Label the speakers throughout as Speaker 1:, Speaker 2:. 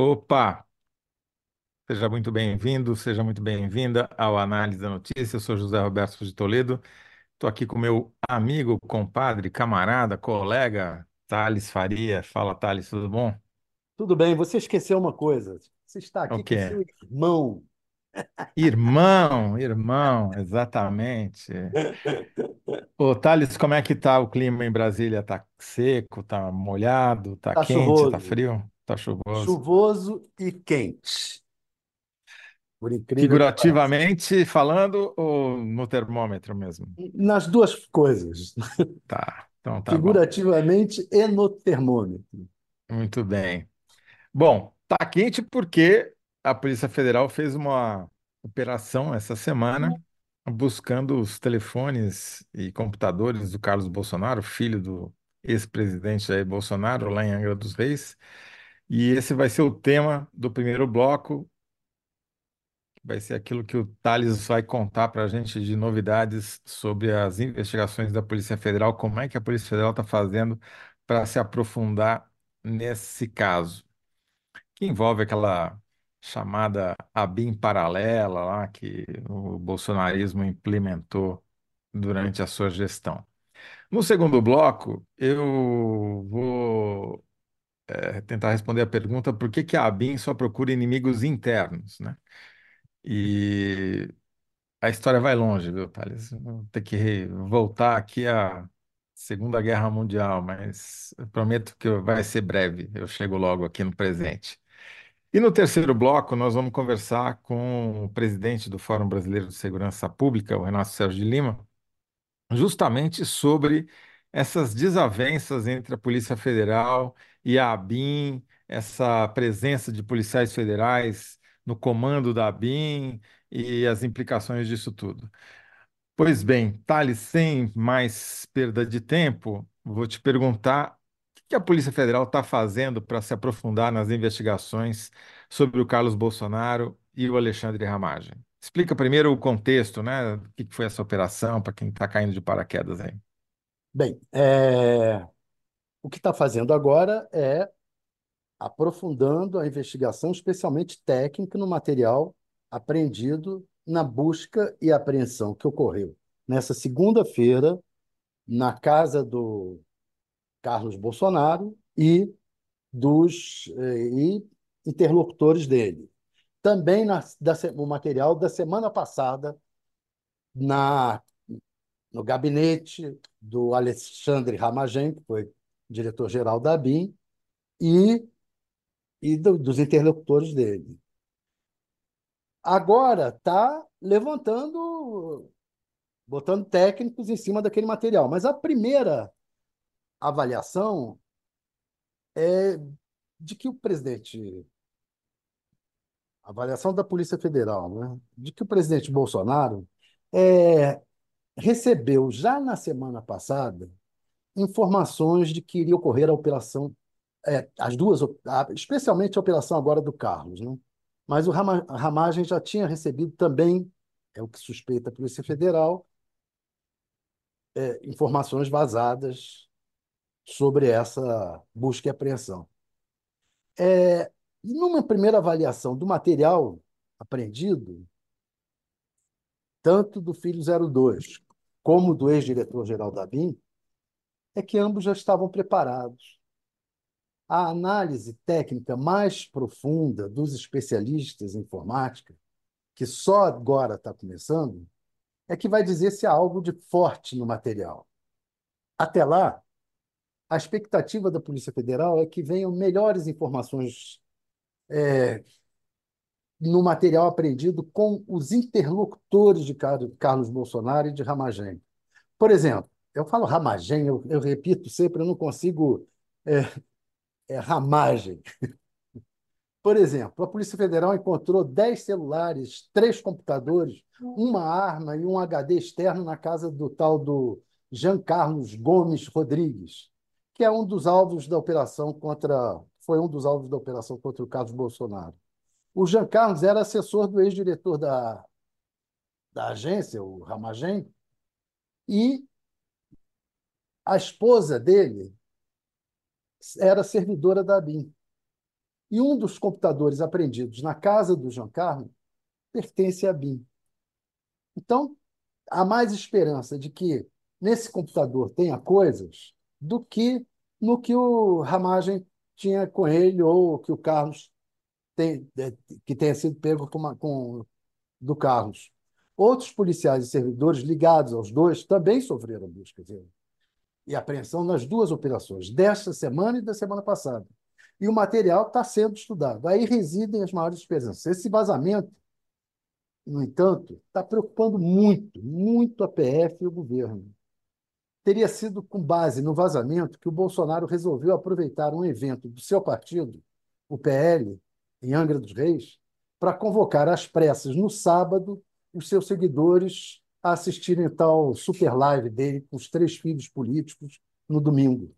Speaker 1: Opa, seja muito bem-vindo, seja muito bem-vinda ao Análise da Notícia. Eu sou José Roberto de Toledo. Estou aqui com meu amigo, compadre, camarada, colega, Thales Faria. Fala, Thales, tudo bom?
Speaker 2: Tudo bem, você esqueceu uma coisa. Você está
Speaker 1: O
Speaker 2: aqui com
Speaker 1: quê?
Speaker 2: seu irmão.
Speaker 1: Irmão, irmão, exatamente. Ô, Thales, como é que tá o clima em Brasília? Tá seco, tá molhado, tá
Speaker 2: Está
Speaker 1: quente, tá
Speaker 2: chuvoso.
Speaker 1: frio, tá chuvoso?
Speaker 2: Chuvoso e quente, por incrível.
Speaker 1: Figurativamente falando ou no termômetro mesmo?
Speaker 2: Nas duas coisas,
Speaker 1: Tá, então tá bom.
Speaker 2: figurativamente e no termômetro.
Speaker 1: Muito bem. Bom, tá quente porque a Polícia Federal fez uma operação essa semana buscando os telefones e computadores do Carlos Bolsonaro, filho do ex-presidente Jair Bolsonaro, lá em Angra dos Reis. E esse vai ser o tema do primeiro bloco, vai ser aquilo que o Thales vai contar para a gente de novidades sobre as investigações da Polícia Federal, como é que a Polícia Federal está fazendo para se aprofundar nesse caso. que envolve aquela chamada ABIN paralela lá que o bolsonarismo implementou durante a sua gestão. No segundo bloco, eu vou eh, tentar responder a pergunta por que que a ABIN só procura inimigos internos, né? E a história vai longe, viu, Thales? Vou ter que voltar aqui à Segunda Guerra Mundial, mas prometo que vai ser breve. Eu chego logo aqui no presente. E no terceiro bloco, nós vamos conversar com o presidente do Fórum Brasileiro de Segurança Pública, o Renato Sérgio de Lima, justamente sobre essas desavenças entre a Polícia Federal e a ABIN, essa presença de policiais federais no comando da ABIN e as implicações disso tudo. Pois bem, Thales, sem mais perda de tempo, vou te perguntar o que a Polícia Federal está fazendo para se aprofundar nas investigações sobre o Carlos Bolsonaro e o Alexandre Ramagem. Explica primeiro o contexto, né? O que foi essa operação, para quem está caindo de paraquedas aí.
Speaker 2: Bem, é, o que está fazendo agora é aprofundando a investigação, especialmente técnica, no material apreendido na busca e apreensão que ocorreu nessa segunda-feira na casa do Carlos Bolsonaro e dos eh, e interlocutores dele. Também na, da, o material da semana passada na, no gabinete do Alexandre Ramagem, que foi diretor-geral da ABIN, e, e do- dos interlocutores dele. Agora está levantando, botando técnicos em cima daquele material. Mas a primeira avaliação é de que o presidente avaliação da Polícia Federal, né, de que o presidente Bolsonaro é, recebeu já na semana passada informações de que iria ocorrer a operação, é, as duas, especialmente a operação agora do Carlos, né? Mas o Ramagem já tinha recebido também, é o que suspeita a Polícia Federal, é, informações vazadas sobre essa busca e apreensão. É, numa primeira avaliação do material apreendido, tanto do filho zero dois como do ex-diretor-geral da BIM, é que ambos já estavam preparados. A análise técnica mais profunda dos especialistas em informática, que só agora está começando, é que vai dizer se há algo de forte no material. Até lá, a expectativa da Polícia Federal é que venham melhores informações no material apreendido com os interlocutores de Carlos Bolsonaro e de Ramagem. Por exemplo, eu falo Ramagem, eu, eu repito sempre, eu não consigo. É, é Ramagem. Por exemplo, a Polícia Federal encontrou 10 celulares, três computadores, uma arma e um HD externo na casa do tal do Jean Carlos Gomes Rodrigues, que é um dos alvos da operação contra. Foi um dos alvos da operação contra o Carlos Bolsonaro. O Jean Carlos era assessor do ex-diretor da, da agência, o Ramagem, e a esposa dele era servidora da ABIN. E um dos computadores apreendidos na casa do Jean Carlos pertence a BIM. Então, há mais esperança de que nesse computador tenha coisas do que no que o Ramagem tinha com ele ou que o Carlos tem, é, que tenha sido pego com, uma, com do Carlos. Outros policiais e servidores ligados aos dois também sofreram buscas e apreensão nas duas operações, desta semana e da semana passada. E o material está sendo estudado. Aí residem as maiores esperanças. Esse vazamento, no entanto, está preocupando muito, muito a PF e o governo. Teria sido com base no vazamento que o Bolsonaro resolveu aproveitar um evento do seu partido, o PL, em Angra dos Reis, para convocar às pressas no sábado os seus seguidores a assistirem tal super live dele com os três filhos políticos no domingo.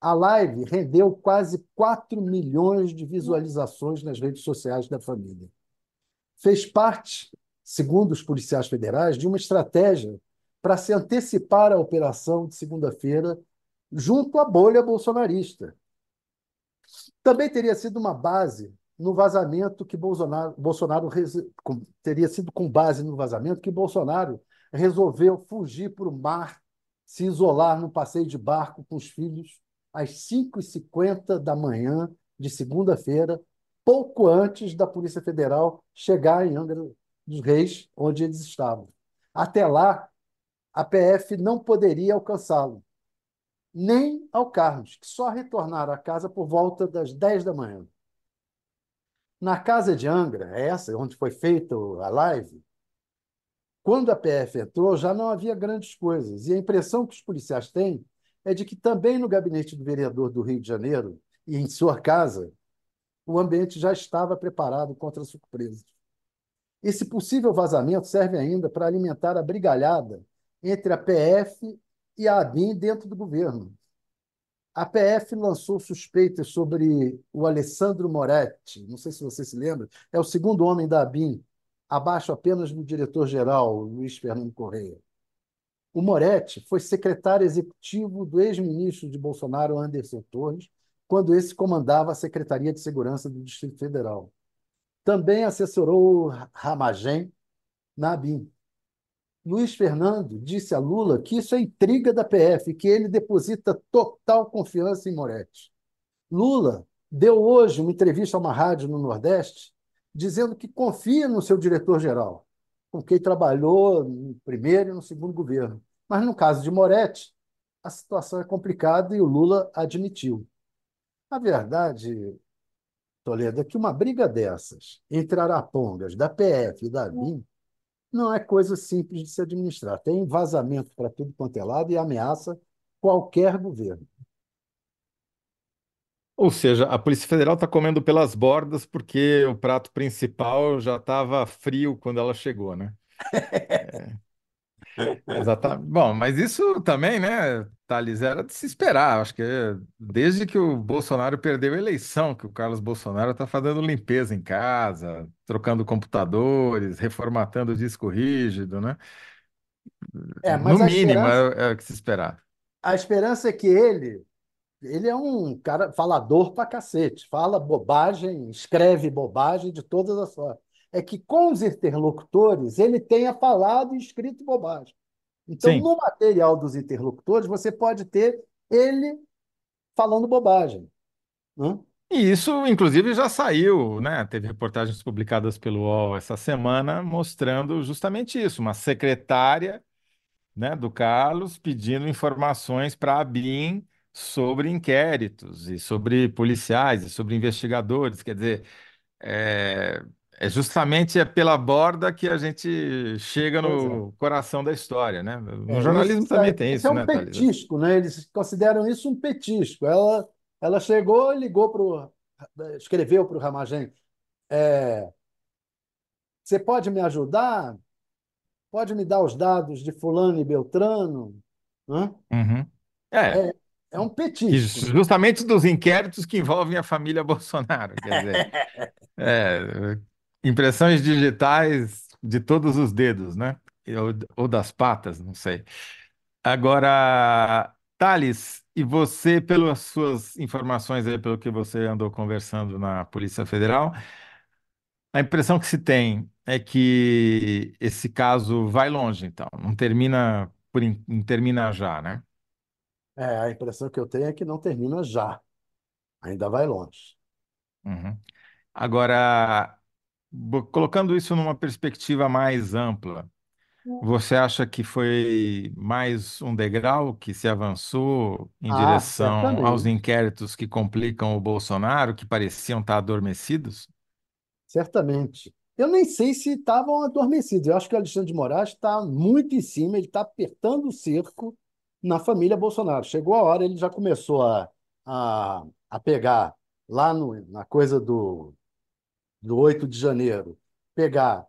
Speaker 2: A live rendeu quase 4 milhões de visualizações nas redes sociais da família. Fez parte, segundo os policiais federais, de uma estratégia para se antecipar à operação de segunda-feira junto à bolha bolsonarista. Também teria sido uma base no vazamento que Bolsonaro, Bolsonaro teria sido com base no vazamento que Bolsonaro resolveu fugir para o mar, se isolar no passeio de barco com os filhos às 5h50 da manhã de segunda-feira, pouco antes da Polícia Federal chegar em Angra dos Reis, onde eles estavam. Até lá, a PF não poderia alcançá-lo, nem ao Carlos, que só retornaram à casa por volta das 10 da manhã. Na casa de Angra, essa onde foi feita a live, quando a PF entrou, já não havia grandes coisas. E a impressão que os policiais têm é de que também no gabinete do vereador do Rio de Janeiro e em sua casa, o ambiente já estava preparado contra surpresas. Esse possível vazamento serve ainda para alimentar a brigalhada entre a PF e a ABIN dentro do governo, a PF lançou suspeitas sobre o Alessandro Moretti, não sei se você se lembra, é o segundo homem da ABIN, abaixo apenas do diretor-geral, Luiz Fernando Correia. O Moretti foi secretário executivo do ex-ministro de Bolsonaro, Anderson Torres, quando esse comandava a Secretaria de Segurança do Distrito Federal. Também assessorou Ramagem na ABIN. Luiz Fernando disse a Lula que isso é intriga da PF, que ele deposita total confiança em Moretti. Lula deu hoje uma entrevista a uma rádio no Nordeste dizendo que confia no seu diretor-geral, com quem trabalhou no primeiro e no segundo governo. Mas no caso de Moretti, a situação é complicada e o Lula admitiu. A verdade, Toledo, é que uma briga dessas entre arapongas da PF e da BIM não é coisa simples de se administrar. Tem vazamento para tudo quanto é lado e ameaça qualquer governo.
Speaker 1: Ou seja, a Polícia Federal está comendo pelas bordas porque o prato principal já estava frio quando ela chegou, né? É. Exatamente. Bom, mas isso também, né, Thales, era de se esperar. Acho que desde que o Bolsonaro perdeu a eleição, que o Carlos Bolsonaro está fazendo limpeza em casa, trocando computadores, reformatando o disco rígido, né?
Speaker 2: É,
Speaker 1: No
Speaker 2: mas a
Speaker 1: mínimo, é, é o que se esperar.
Speaker 2: a esperança é que ele, ele é um cara falador pra cacete, fala bobagem, escreve bobagem de todas as formas. É que com os interlocutores ele tenha falado e escrito bobagem. Então,
Speaker 1: Sim.
Speaker 2: no material dos interlocutores, você pode ter ele falando bobagem. né?
Speaker 1: E isso, inclusive, já saiu, né? Teve reportagens publicadas pelo UOL essa semana mostrando justamente isso, uma secretária né, do Carlos pedindo informações para a BIM sobre inquéritos e sobre policiais e sobre investigadores. Quer dizer, é, é justamente é pela borda que a gente chega
Speaker 2: Pois é.
Speaker 1: no coração da história, né? No
Speaker 2: É, isso,
Speaker 1: jornalismo também
Speaker 2: aí-
Speaker 1: tem
Speaker 2: isso é
Speaker 1: isso,
Speaker 2: um
Speaker 1: né, Thalita?
Speaker 2: petisco, né? Eles consideram isso um petisco. Ela, ela chegou, ligou para o. escreveu para o Ramagem. é, você pode me ajudar? Pode me dar os dados de fulano e Beltrano? Hã?
Speaker 1: Uhum. É,
Speaker 2: É, é um
Speaker 1: que
Speaker 2: petisco, né?
Speaker 1: justamente dos inquéritos que envolvem a família Bolsonaro, quer dizer, é, impressões digitais de todos os dedos, né? Ou, ou das patas, não sei. Agora, Thales, E você, pelas suas informações aí, pelo que você andou conversando na Polícia Federal, a impressão que se tem é que esse caso vai longe, então, não termina por não termina já, né?
Speaker 2: É, a impressão que eu tenho é que não termina já, ainda vai longe.
Speaker 1: Uhum. Agora, colocando isso numa perspectiva mais ampla, você acha que foi mais um degrau que se avançou em
Speaker 2: Ah,
Speaker 1: direção aos
Speaker 2: certamente.
Speaker 1: inquéritos que complicam o Bolsonaro, que pareciam estar adormecidos?
Speaker 2: Certamente. Eu nem sei se estavam adormecidos. Eu acho que o Alexandre de Moraes está muito em cima, ele está apertando o cerco na família Bolsonaro. Chegou a hora, ele já começou a, a, a pegar lá no, na coisa do, do 8 de janeiro, pegar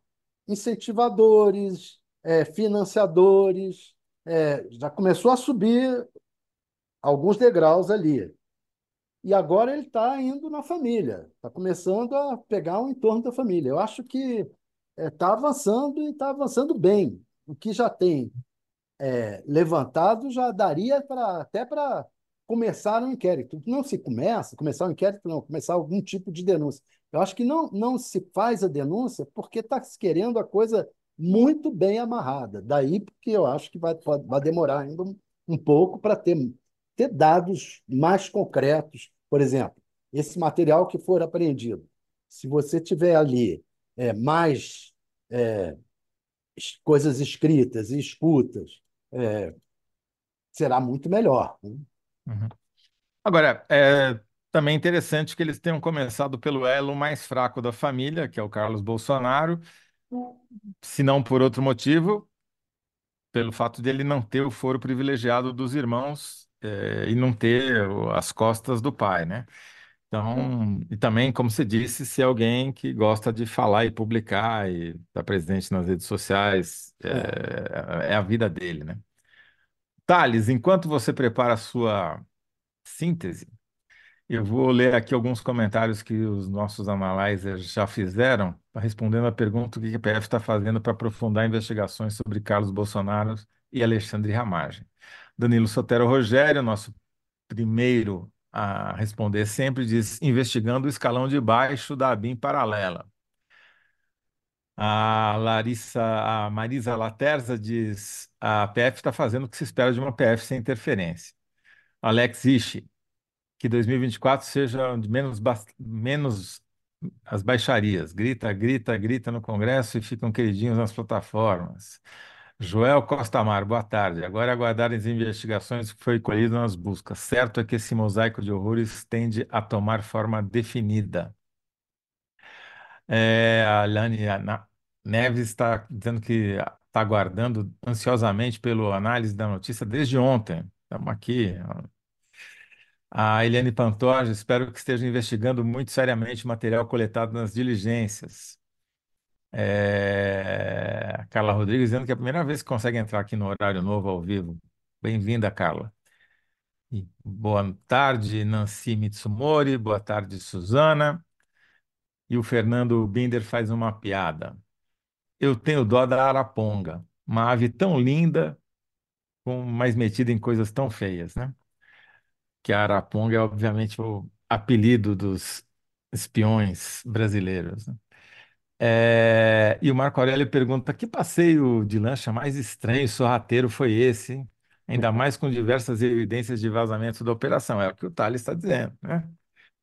Speaker 2: incentivadores, eh, financiadores, eh, já começou a subir alguns degraus ali. E agora ele está indo na família, está começando a pegar o entorno da família. Eu acho que está avançando e está avançando bem. O que já tem é, levantado já daria para até para começar um inquérito. Não se começa, começar um inquérito, não, começar algum tipo de denúncia. Eu acho que não, não se faz a denúncia porque está querendo a coisa muito bem amarrada. Daí porque eu acho que vai, pode, vai demorar ainda um, um pouco para ter, ter dados mais concretos. Por exemplo, esse material que for apreendido, se você tiver ali é, mais é, coisas escritas e escutas, é, será muito melhor. né?
Speaker 1: Uhum. Agora, é também interessante que eles tenham começado pelo elo mais fraco da família, que é o Carlos Bolsonaro, se não por outro motivo, pelo fato de ele não ter o foro privilegiado dos irmãos, é, e não ter as costas do pai, né? Então, e também, como você disse, ser alguém que gosta de falar e publicar e estar presente nas redes sociais,
Speaker 2: É.
Speaker 1: é, é a vida dele, né? Thales, enquanto você prepara a sua síntese, eu vou ler aqui alguns comentários que os nossos analyzers já fizeram, respondendo a pergunta o que a PF está fazendo para aprofundar investigações sobre Carlos Bolsonaro e Alexandre Ramagem. Danilo Sotero Rogério, nosso primeiro a responder sempre, diz: investigando o escalão de baixo da ABIN paralela. A Larissa, a Marisa Laterza diz: a PF está fazendo o que se espera de uma PF sem interferência. Alex Ishi, que 2024 seja de menos, menos as baixarias. Grita, grita, grita no Congresso e ficam queridinhos nas plataformas. Joel Costa Amaro, boa tarde. Agora é aguardar as investigações que foi colhido nas buscas. Certo é que esse mosaico de horrores tende a tomar forma definida. É, a Lani Neves está dizendo que está aguardando ansiosamente pela análise da notícia desde ontem. Estamos aqui. A Eliane Pantoja, espero que esteja investigando muito seriamente o material coletado nas diligências. É, a Carla Rodrigues dizendo que é a primeira vez que consegue entrar aqui no horário novo ao vivo. Bem-vinda, Carla. E boa tarde, Nancy Mitsumori. Boa tarde, Suzana. E o Fernando Binder faz uma piada. Eu tenho dó da araponga, uma ave tão linda, com, mas metida em coisas tão feias, né? Que a araponga é, obviamente, o apelido dos espiões brasileiros, né? É, e o Marco Aurélio pergunta: que passeio de lancha mais estranho e sorrateiro foi esse? hein? Ainda mais com diversas evidências de vazamento da operação. É o que o Thales está dizendo, né?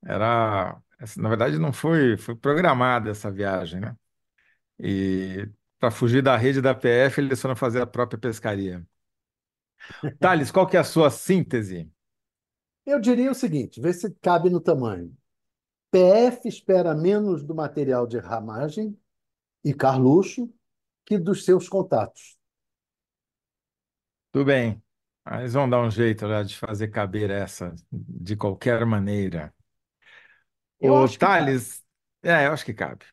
Speaker 1: Era, essa- na verdade, não foi, foi programada essa viagem, né? E para fugir da rede da PF, eles foram fazer a própria pescaria. Thales, qual que é a sua síntese?
Speaker 2: Eu diria o seguinte, vê se cabe no tamanho. PF espera menos do material de ramagem e Carluxo que dos seus contatos.
Speaker 1: Tudo bem, mas vão dar um jeito lá de fazer caber essa de qualquer maneira.
Speaker 2: Eu cabe.
Speaker 1: Thales, é, eu acho que cabe.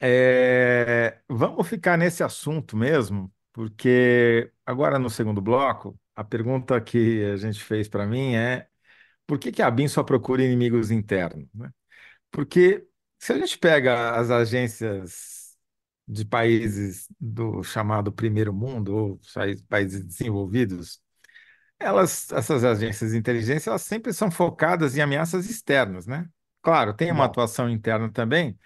Speaker 1: É, vamos ficar nesse assunto mesmo, porque agora no segundo bloco, a pergunta que a gente fez para mim é por que que a BIM só procura inimigos internos, né? Porque se a gente pega as agências de países do chamado primeiro mundo, ou países desenvolvidos, Elas, essas agências de inteligência, elas sempre são focadas em ameaças externas, né? Claro, tem uma atuação interna também,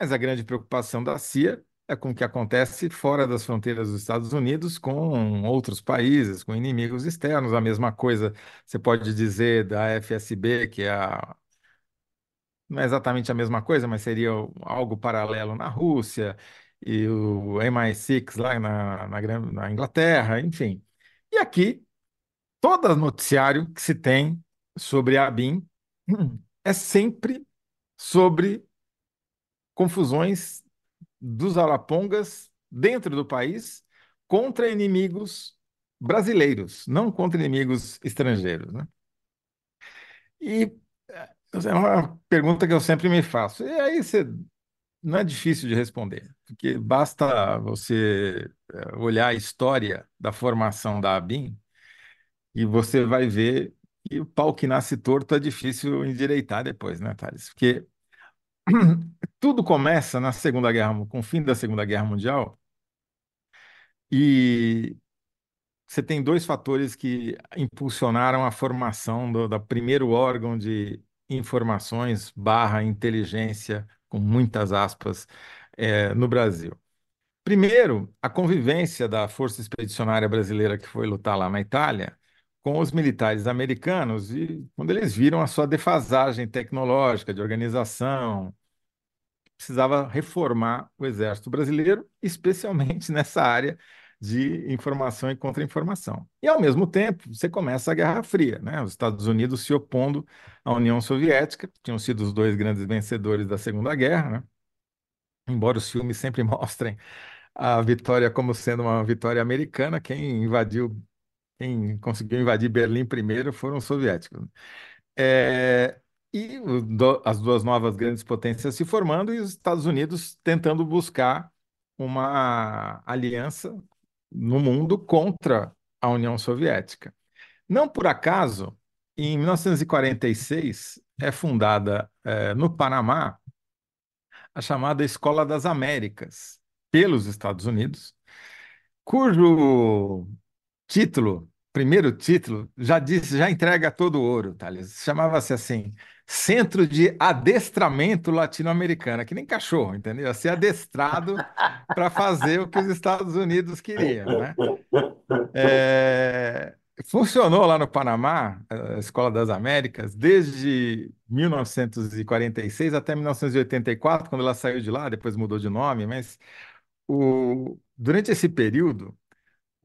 Speaker 1: mas a grande preocupação da CIA é com o que acontece fora das fronteiras dos Estados Unidos, com outros países, com inimigos externos. A mesma coisa você pode dizer da FSB, que é a não é exatamente a mesma coisa, mas seria algo paralelo na Rússia, e o MI6 lá na, na, na Inglaterra, enfim. E aqui, todo noticiário que se tem sobre a ABIN é sempre sobre confusões dos arapongas dentro do país contra inimigos brasileiros, não contra inimigos estrangeiros, né? E eh, é uma pergunta que eu sempre me faço. E aí você Não é difícil de responder, porque basta você eh, olhar a história da formação da ABIN e você vai ver que o pau que nasce torto é difícil endireitar depois, né, Thales? Porque tudo começa na Segunda Guerra, com o fim da Segunda Guerra Mundial, e você tem dois fatores que impulsionaram a formação do, da primeiro órgão de informações barra inteligência, com muitas aspas, eh, no Brasil. Primeiro, a convivência da Força Expedicionária Brasileira que foi lutar lá na Itália com os militares americanos e quando eles viram a sua defasagem tecnológica, de organização, precisava reformar o Exército Brasileiro, especialmente nessa área de informação e contra-informação. E, ao mesmo tempo, você começa a Guerra Fria, né? Os Estados Unidos se opondo à União Soviética, tinham sido os dois grandes vencedores da Segunda Guerra, né? Embora os filmes sempre mostrem a vitória como sendo uma vitória americana. Quem invadiu, quem conseguiu invadir Berlim primeiro foram os soviéticos. É, e do- as duas novas grandes potências se formando e os Estados Unidos tentando buscar uma aliança no mundo contra a União Soviética. Não por acaso, em 1946 é fundada eh, no Panamá a chamada Escola das Américas pelos Estados Unidos cujo título, primeiro título, já disse, já entrega todo o ouro, Thales. Chamava-se assim, Centro de Adestramento Latino-Americano, que nem cachorro, entendeu? Ser adestrado para fazer o que os Estados Unidos queriam, né? É, Funcionou lá no Panamá, a Escola das Américas, desde 1946 até 1984, quando ela saiu de lá, depois mudou de nome, mas o... durante esse período,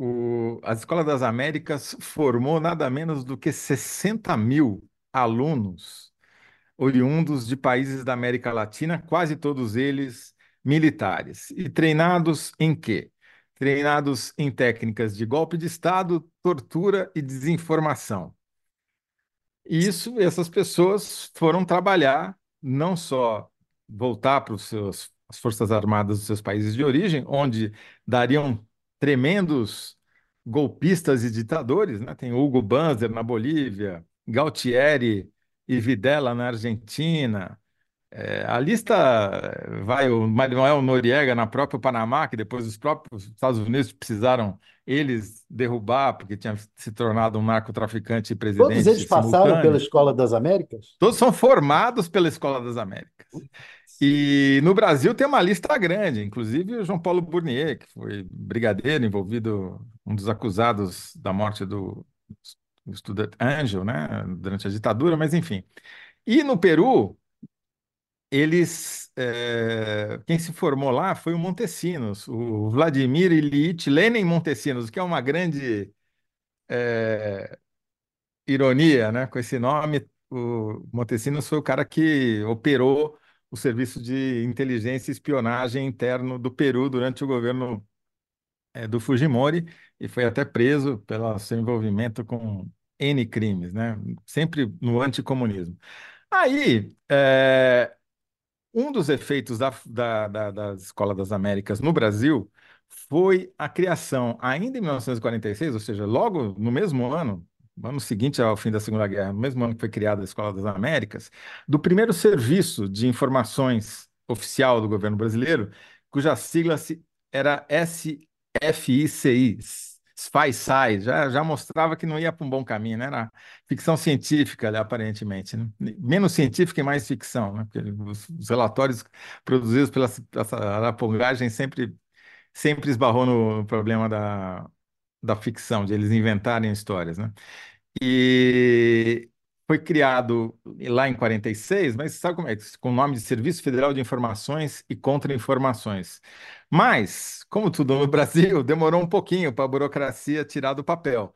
Speaker 1: o, a Escola das Américas formou nada menos do que 60 mil alunos oriundos de países da América Latina, quase todos eles militares. E treinados em quê? Treinados em técnicas de golpe de Estado, tortura e desinformação. E isso, essas pessoas foram trabalhar, não só voltar para os seus, as Forças Armadas dos seus países de origem, onde dariam tremendos golpistas e ditadores, né? Tem Hugo Banzer na Bolívia, Galtieri e Videla na Argentina. É, a lista eh, vai o Manuel Noriega na própria Panamá, que depois os próprios Estados Unidos precisaram eles derrubar, porque tinha se tornado um narcotraficante e
Speaker 2: Todos eles
Speaker 1: presidente
Speaker 2: passaram pela. Escola das Américas?
Speaker 1: Todos são formados pela Escola das Américas. E no Brasil tem uma lista grande, inclusive o João Paulo Burnier, que foi brigadeiro envolvido, um dos acusados da morte do, estudante Ângelo, né, durante a ditadura, mas enfim. E no Peru, eles, eh, quem se formou lá foi o Montesinos, o Vladimir Ilyich Lenin Montesinos, que é uma grande eh, ironia, né? Com esse nome, o Montesinos foi o cara que operou o serviço de inteligência e espionagem interno do Peru durante o governo eh, do Fujimori e foi até preso pelo seu envolvimento com N crimes, né? Sempre no anticomunismo. Aí, eh, um dos efeitos da, da, da, da Escola das Américas no Brasil foi a criação, ainda em 1946, ou seja, logo no mesmo ano, no ano seguinte ao fim da Segunda Guerra, no mesmo ano que foi criada a Escola das Américas, do primeiro serviço de informações oficial do governo brasileiro, cuja sigla era SFICI, sai, já, já mostrava que não ia para um bom caminho, né? Era ficção científica, ali, aparentemente, né? Menos científica e mais ficção, né? Porque os, os relatórios produzidos pela essa arapongagem sempre, sempre esbarrou no problema da, da ficção, de eles inventarem histórias, né? E foi criado lá em 46, mas sabe como é? Com o nome de Serviço Federal de Informações e Contra-Informações. Mas, como tudo no Brasil, demorou um pouquinho para a burocracia tirar do papel.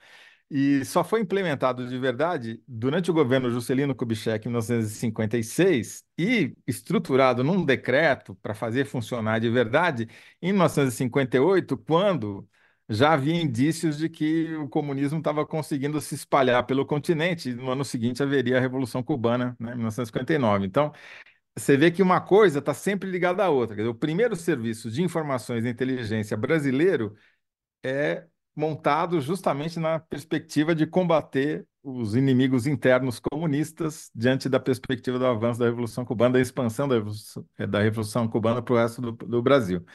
Speaker 1: E só foi implementado de verdade durante o governo Juscelino Kubitschek, em 1956, e estruturado num decreto para fazer funcionar de verdade em 1958, quando já havia indícios de que o comunismo estava conseguindo se espalhar pelo continente, e no ano seguinte haveria a Revolução Cubana, né, em 1959. Então, você vê que uma coisa está sempre ligada à outra. Dizer, o primeiro serviço de informações e inteligência brasileiro é montado justamente na perspectiva de combater os inimigos internos comunistas diante da perspectiva do avanço da Revolução Cubana, da expansão da Revolução, da Revolução Cubana para o resto do, do Brasil,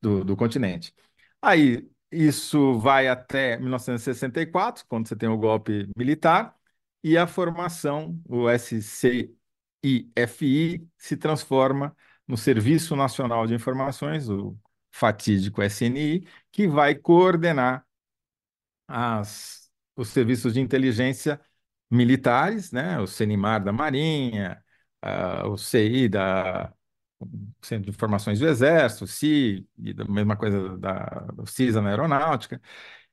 Speaker 1: do, do continente. Aí, isso vai até 1964, quando você tem o golpe militar, e a formação, o SCIFI, se transforma no Serviço Nacional de Informações, o fatídico SNI, que vai coordenar as, os serviços de inteligência militares, né? o CENIMAR da Marinha, uh, o CI da de Informações do Exército, CI, e da mesma coisa da, do CISA na Aeronáutica,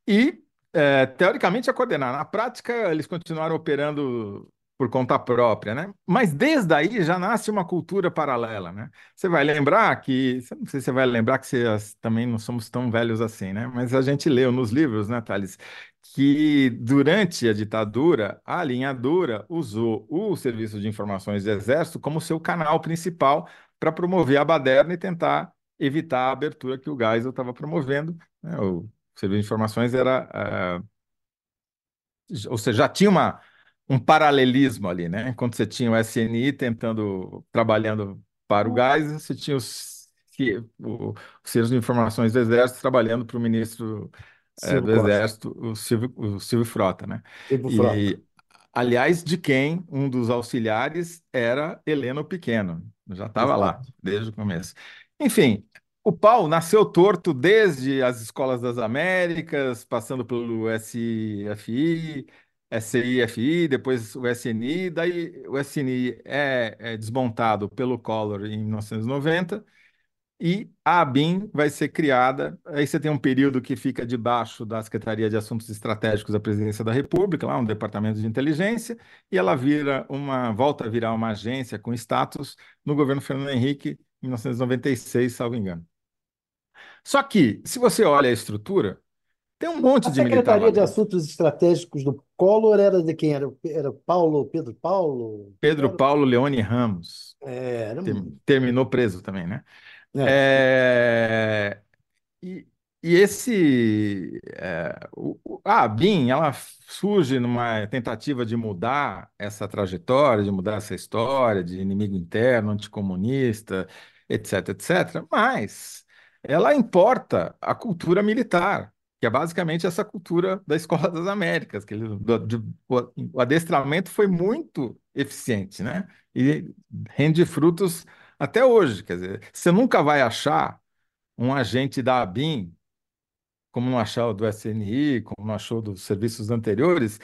Speaker 1: e, é, teoricamente, a coordenar. Na prática, eles continuaram operando por conta própria, né? Mas desde aí já nasce uma cultura paralela, né? Você vai lembrar que, não sei se você vai lembrar que vocês também não somos tão velhos assim, né? Mas a gente leu nos livros, né, Thales, que durante a ditadura, a linha dura usou o Serviço de Informações do Exército como seu canal principal para promover a baderna e tentar evitar a abertura que o Geisel estava promovendo. Né? O Serviço de Informações era. Uh, ou seja, já tinha uma, um paralelismo ali, né? Enquanto você tinha o SNI tentando, trabalhando para o Geisel, você tinha os, o, o Serviço de Informações do Exército trabalhando para o ministro é, do
Speaker 2: Costa.
Speaker 1: Exército, o Silvio, o Silvio Frota, né?
Speaker 2: Silvio
Speaker 1: E,
Speaker 2: Frota.
Speaker 1: aliás, de quem um dos auxiliares era Heleno Pequeno, já estava lá desde o começo. Enfim, o pau nasceu torto desde as escolas das Américas, passando pelo SIFI, SIFI, depois o SNI, daí o SNI é, é desmontado pelo Collor em 1990 e a ABIN vai ser criada. Aí você tem um período que fica debaixo da Secretaria de Assuntos Estratégicos da Presidência da República, lá um departamento de inteligência, e ela vira uma, volta a virar uma agência com status no governo Fernando Henrique, em 1996, salvo engano. Só que, se você olha a estrutura, tem um monte
Speaker 2: A
Speaker 1: de militar lá
Speaker 2: Secretaria de. Assuntos Estratégicos do Collor era de quem? Era, era Paulo, Pedro Paulo?
Speaker 1: Pedro
Speaker 2: Era,
Speaker 1: Paulo Leone Ramos
Speaker 2: é, era
Speaker 1: ter- terminou preso também, né?
Speaker 2: É,
Speaker 1: É, E, e esse, é, o, a ABIN, ela surge numa tentativa de mudar essa trajetória, de mudar essa história de inimigo interno, anticomunista, etc, etc. Mas ela importa a cultura militar, que é basicamente essa cultura da Escola das Américas, que ele- do- de- o, o adestramento foi muito eficiente, né? E rende frutos até hoje. Quer dizer, você nunca vai achar um agente da ABIN, como não achou do SNI, como não achou dos serviços anteriores,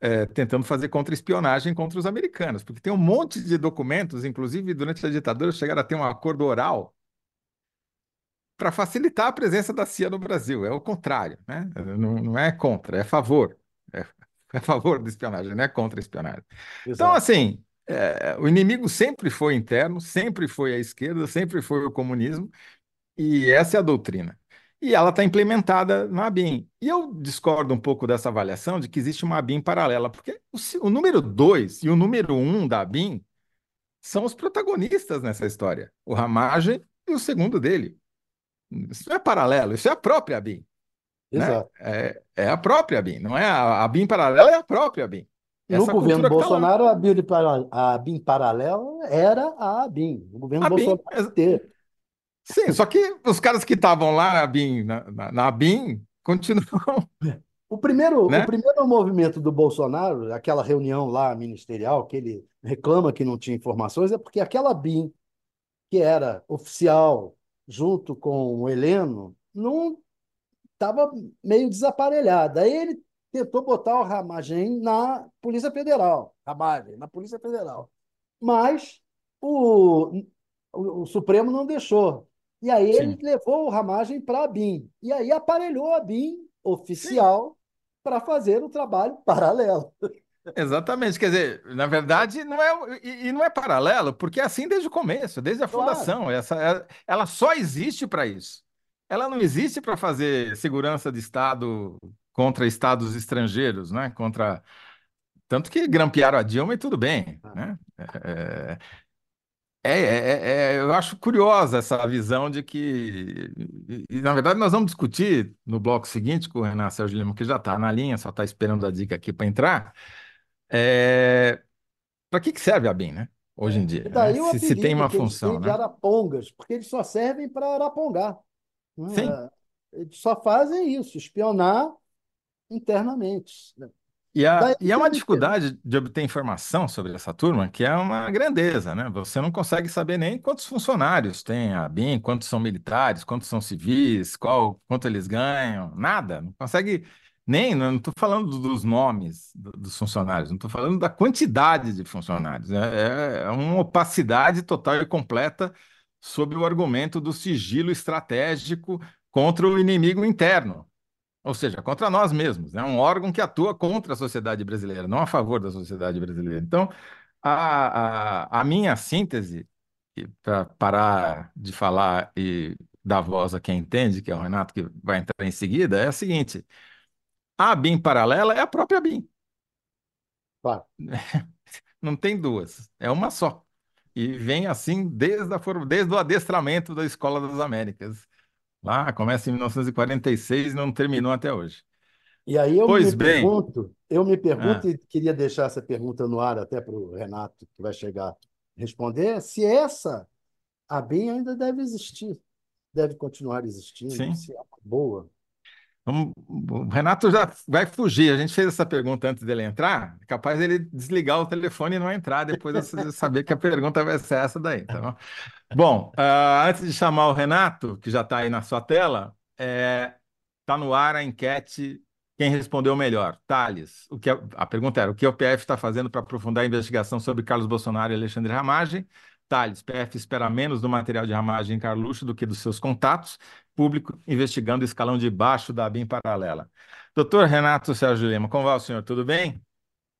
Speaker 1: é, tentando fazer contra-espionagem contra os americanos, porque tem um monte de documentos, inclusive durante a ditadura chegaram a ter um acordo oral para facilitar a presença da CIA no Brasil. É o contrário, né? Não, não é contra, é a favor. É, é a favor da espionagem, não é contra a espionagem. Então,
Speaker 2: exato.
Speaker 1: assim, é, o inimigo sempre foi interno, sempre foi a esquerda, sempre foi o comunismo, e essa é a doutrina. E ela está implementada na ABIN. E eu discordo um pouco dessa avaliação de que existe uma ABIN paralela, porque o, o número 2 e o número 1 um da ABIN são os protagonistas nessa história, o Ramagem e o segundo dele. Isso não é paralelo, isso é a própria ABIN, né? É, é a própria ABIN, não é a, a ABIN paralela, é a própria ABIN.
Speaker 2: No
Speaker 1: Essa
Speaker 2: governo
Speaker 1: lá.
Speaker 2: Bolsonaro, a BIM, a BIM paralela era a ABIN. O governo
Speaker 1: ABIN,
Speaker 2: Bolsonaro inteiro.
Speaker 1: sim, só que os caras que estavam lá na ABIN, na, na, na ABIN continuam
Speaker 2: O primeiro, o
Speaker 1: né?
Speaker 2: primeiro movimento do Bolsonaro, aquela reunião lá ministerial, que ele reclama que não tinha informações, é porque aquela BIM, que era oficial, junto com o Heleno, não estava meio desaparelhada. Aí ele tentou botar o Ramagem na Polícia Federal, Ramagem, na Polícia Federal. Mas o, o, o Supremo não deixou. E aí ele
Speaker 1: Sim.
Speaker 2: levou o Ramagem para a BIM. E aí aparelhou a BIM oficial para fazer o trabalho paralelo.
Speaker 1: exatamente. Quer dizer, na verdade, não é, e, e não é paralelo, porque é assim desde o começo, desde a
Speaker 2: Claro.
Speaker 1: fundação. Essa, é- ela só existe para isso. Ela não existe para fazer segurança de Estado contra estados estrangeiros, né? Contra Tanto que grampearam a Dilma e tudo bem, né? É, é, é- é- é- eu acho curiosa essa visão de que, e, na verdade, nós vamos discutir no bloco seguinte com o Renan Sérgio Lima, que já está na linha, só está esperando a dica aqui para entrar. É, para que que serve a BIM, né? Hoje em dia,
Speaker 2: E
Speaker 1: né? Se, se tem uma
Speaker 2: que eles
Speaker 1: função,
Speaker 2: de
Speaker 1: né?
Speaker 2: arapongas, porque eles só servem para arapongar.
Speaker 1: Sim.
Speaker 2: né? Eles só fazem isso, espionar internamente. né?
Speaker 1: E, a, e é uma dificuldade de obter informação sobre essa turma, que é uma grandeza, né? Você não consegue saber nem quantos funcionários tem a BIM, quantos são militares, quantos são civis, qual, quanto eles ganham, nada. Não consegue nem, não estou falando dos nomes do- dos funcionários, não estou falando da quantidade de funcionários. É, é é uma opacidade total e completa sob o argumento do sigilo estratégico contra o inimigo interno. Ou seja, contra nós mesmos. É um órgão que atua contra a sociedade brasileira, não a favor da sociedade brasileira. Então, a, a, a minha síntese, para parar de falar e dar voz a quem entende, que é o Renato, que vai entrar em seguida, é a seguinte: a BIM paralela é a própria BIM.
Speaker 2: Claro.
Speaker 1: Não tem duas, é uma só. E vem assim desde, a, desde o adestramento da Escola das Américas. Lá começa em 1946 e não terminou até hoje.
Speaker 2: E aí eu me
Speaker 1: Pois bem,
Speaker 2: pergunto, eu me pergunto
Speaker 1: ah,
Speaker 2: e queria deixar essa pergunta no ar até para o Renato, que vai chegar responder, se essa, a BIM ainda deve existir, deve continuar existindo,
Speaker 1: sim.
Speaker 2: se é uma boa.
Speaker 1: Vamos- o Renato já vai fugir. A gente fez essa pergunta antes dele entrar. É capaz dele desligar o telefone e não entrar depois de saber que a pergunta vai ser essa daí. Tá bom? Bom, ah, antes de chamar o Renato, que já está aí na sua tela, está no ar a enquete. Quem respondeu melhor? Thales. O que a, a pergunta era: o que o PF está fazendo para aprofundar a investigação sobre Carlos Bolsonaro e Alexandre Ramagem? Thales, PF espera menos do material de Ramagem e Carluxo do que dos seus contatos, público investigando o escalão de baixo da BIM paralela. Doutor Renato Sérgio Lima, como vai o senhor? Tudo bem?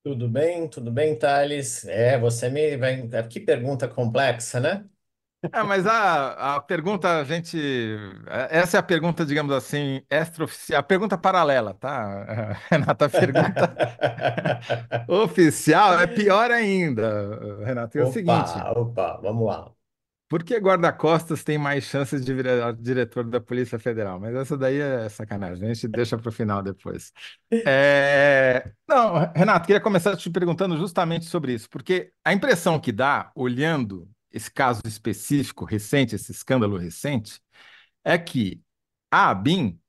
Speaker 3: Tudo bem, tudo bem, Thales? É, você me vai. Que pergunta complexa, né?
Speaker 1: Ah, mas a, a pergunta, a gente. Essa é a pergunta, digamos assim, extraoficial, a pergunta paralela, tá? Renata, a pergunta oficial é pior ainda, Renato. É o seguinte:
Speaker 3: Opa, opa, vamos lá.
Speaker 1: por que guarda-costas tem mais chances de virar diretor da Polícia Federal? Mas essa daí é sacanagem, a gente deixa para o final depois. É, Não, Renato, queria começar te perguntando justamente sobre isso, porque a impressão que dá, olhando esse caso específico, recente, esse escândalo recente, é que a ABIN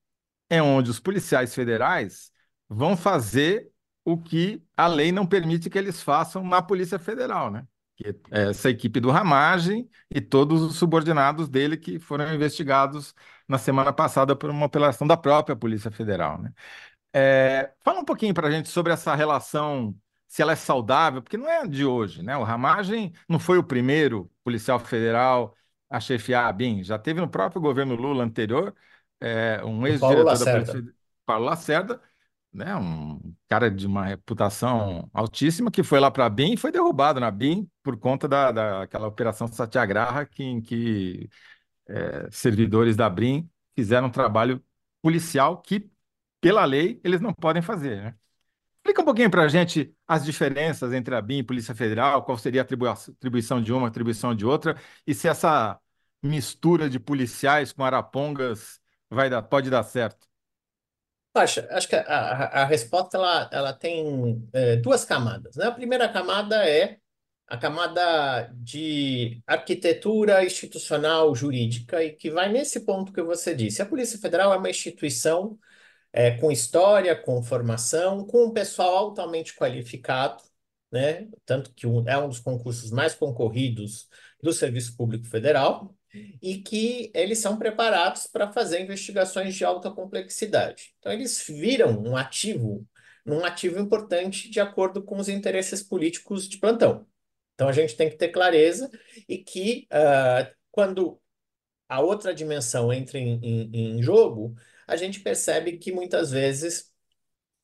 Speaker 1: é onde os policiais federais vão fazer o que a lei não permite que eles façam na Polícia Federal, né? É essa equipe do Ramagem e todos os subordinados dele que foram investigados na semana passada por uma operação da própria Polícia Federal, né? É, fala um pouquinho para a gente sobre essa relação, se ela é saudável, porque não é de hoje, né? O Ramagem não foi o primeiro policial federal a chefiar a BIM, já teve no próprio governo Lula anterior, é, um ex-diretor da. Federal, Paulo Lacerda, né? Um cara de uma reputação altíssima que foi lá para a BIM e foi derrubado na BIM por conta da, daquela operação Satyagraha que, em que é, servidores da BIM fizeram um trabalho policial que pela lei, eles não podem fazer, né? Explica um pouquinho para a gente as diferenças entre a BIM e a Polícia Federal, qual seria a atribuição de uma, a atribuição de outra, e se essa mistura de policiais com arapongas vai dar, pode dar certo.
Speaker 3: Acho, acho que a, a, a resposta ela, ela tem é, duas camadas, né? A primeira camada é a camada de arquitetura institucional jurídica e que vai nesse ponto que você disse. A Polícia Federal é uma instituição é, com história, com formação, com um pessoal altamente qualificado, né? Tanto que um, é um dos concursos mais concorridos do Serviço Público Federal e que eles são preparados para fazer investigações de alta complexidade. Então, eles viram um ativo, um ativo importante de acordo com os interesses políticos de plantão. Então, a gente tem que ter clareza e que uh, quando a outra dimensão entra em, em, em jogo, a gente percebe que muitas vezes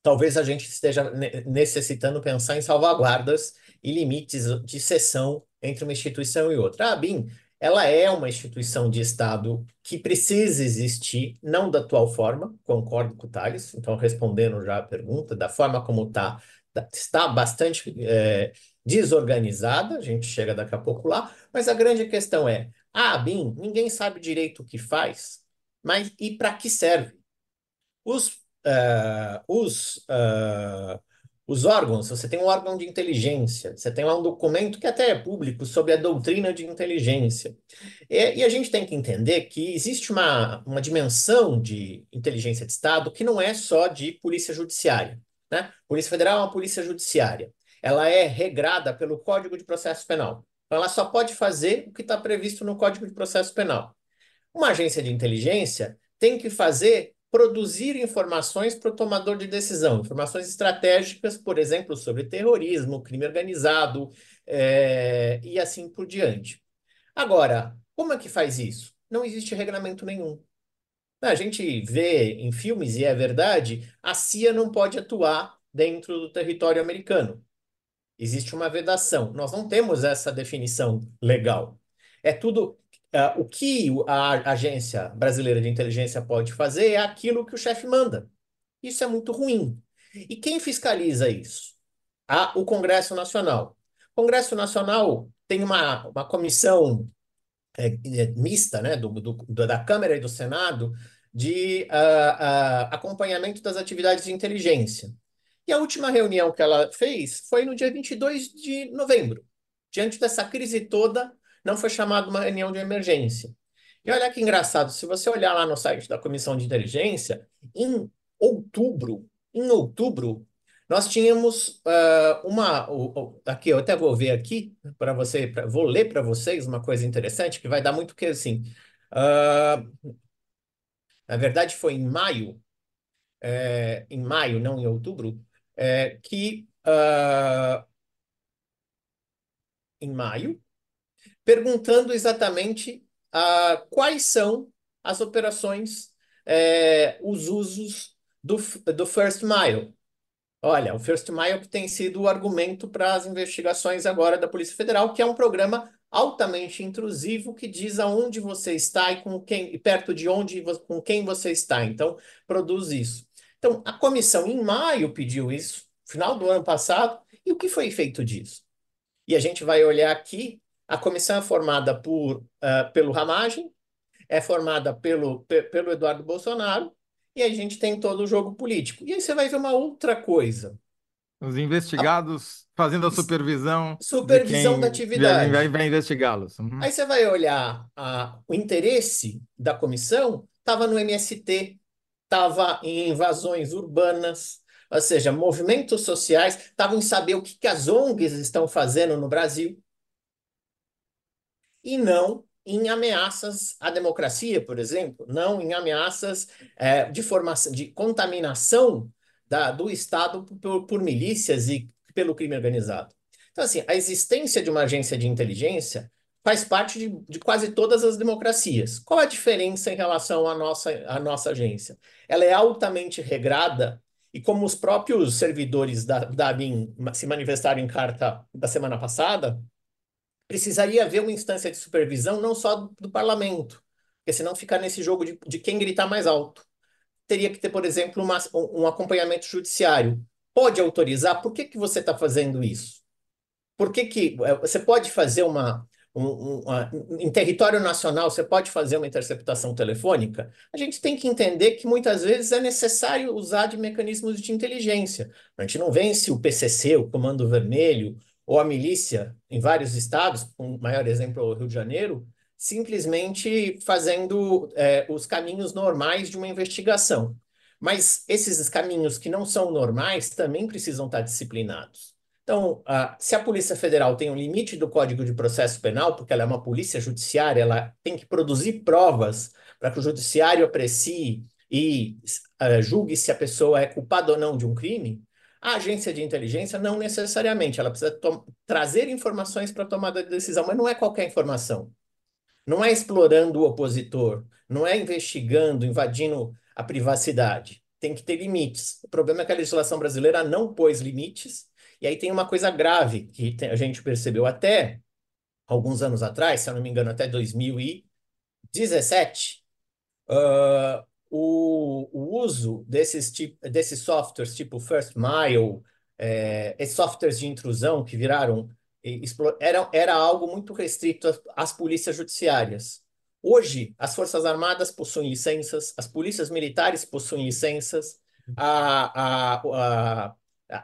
Speaker 3: talvez a gente esteja necessitando pensar em salvaguardas e limites de seção entre uma instituição e outra. A BIM ela é uma instituição de Estado que precisa existir, não da atual forma, concordo com o Thales, então respondendo já a pergunta, da forma como tá, está bastante é, desorganizada, a gente chega daqui a pouco lá, mas a grande questão é, a BIM, ninguém sabe direito o que faz, mas e para que serve? Os, uh, os uh, os órgãos, você tem um órgão de inteligência, você tem lá um documento que até é público sobre a doutrina de inteligência. E, e, a gente tem que entender que existe uma, uma dimensão de inteligência de Estado que não é só de polícia judiciária. Né? Polícia Federal é uma polícia judiciária. Ela é regrada pelo Código de Processo Penal. Então, ela só pode fazer o que está previsto no Código de Processo Penal. Uma agência de inteligência tem que fazer produzir informações para o tomador de decisão, informações estratégicas, por exemplo, sobre terrorismo, crime organizado é, e assim por diante. Agora, como é que faz isso? Não existe regulamento nenhum. A gente vê em filmes, e é verdade, a CIA não pode atuar dentro do território americano. Existe uma vedação. Nós não temos essa definição legal. É tudo Uh, o que a Agência Brasileira de Inteligência pode fazer é aquilo que o chefe manda. Isso é muito ruim. E quem fiscaliza isso? Ah, o Congresso Nacional. O Congresso Nacional tem uma, uma comissão é, é, mista, né, do, do, da Câmara e do Senado, de uh, uh, acompanhamento das atividades de inteligência. E a última reunião que ela fez foi no dia 22 de novembro. Diante dessa crise toda, não foi chamada uma reunião de emergência. E olha que engraçado, se você olhar lá no site da Comissão de Inteligência, em outubro, em outubro, nós tínhamos uh, uma. Uh, aqui, eu até vou ver aqui para você, pra, vou ler para vocês uma coisa interessante que vai dar muito que assim. Uh, na verdade, foi em maio, é, em maio, não em outubro, é, que uh, em maio, perguntando exatamente uh, quais são as operações, é, os usos do, do First Mile. Olha, o First Mile que tem sido o argumento para as investigações agora da Polícia Federal, que é um programa altamente intrusivo que diz aonde você está e com quem e perto de onde com quem você está. Então, produz isso. Então, a comissão em maio pediu isso, final do ano passado, e o que foi feito disso? E a gente vai olhar aqui a comissão é formada por, uh, pelo Ramagem, é formada pelo, pelo Eduardo Bolsonaro, e a gente tem todo o jogo político. E aí você vai ver uma outra coisa.
Speaker 1: Os investigados a... fazendo a supervisão.
Speaker 3: Supervisão da atividade.
Speaker 1: Vai, vai investigá-los.
Speaker 3: Uhum. Aí você vai olhar a, o interesse da comissão, estava no MST, estava em invasões urbanas, ou seja, movimentos sociais, estavam em saber o que, que as ONGs estão fazendo no Brasil e não em ameaças à democracia, por exemplo, não em ameaças é, de formação, de contaminação da, do Estado por, por milícias e pelo crime organizado. Então, assim, a existência de uma agência de inteligência faz parte de, de, quase todas as democracias. Qual a diferença em relação à nossa, à nossa agência? Ela é altamente regrada e como os próprios servidores da, da ABIN se manifestaram em carta da semana passada, precisaria haver uma instância de supervisão não só do, do parlamento, porque senão ficar nesse jogo de, de quem gritar mais alto. Teria que ter, por exemplo, uma, um acompanhamento judiciário. Pode autorizar? Por que, que você está fazendo isso? Por que, que é, você pode fazer uma, um, uma, em território nacional, você pode fazer uma interceptação telefônica? A gente tem que entender que muitas vezes é necessário usar de mecanismos de inteligência. A gente não vence o PCC, o Comando Vermelho, ou a milícia em vários estados, um maior exemplo é o Rio de Janeiro, simplesmente fazendo é, os caminhos normais de uma investigação. Mas esses caminhos que não são normais também precisam estar disciplinados. Então, se a Polícia Federal tem um limite do Código de Processo Penal, porque ela é uma polícia judiciária, ela tem que produzir provas para que o judiciário aprecie e uh, julgue se a pessoa é culpada ou não de um crime, a agência de inteligência não necessariamente, ela precisa trazer informações para tomada de decisão, mas não é qualquer informação. Não é explorando o opositor, não é investigando, invadindo a privacidade. Tem que ter limites. O problema é que a legislação brasileira não pôs limites, e aí tem uma coisa grave que a gente percebeu até alguns anos atrás, se eu não me engano, até 2017, uh, o, o uso desses, desses softwares tipo First Mile, é, esses softwares de intrusão que viraram, era, era algo muito restrito às, às polícias judiciárias. Hoje, as Forças Armadas possuem licenças, as polícias militares possuem licenças, a, a, a,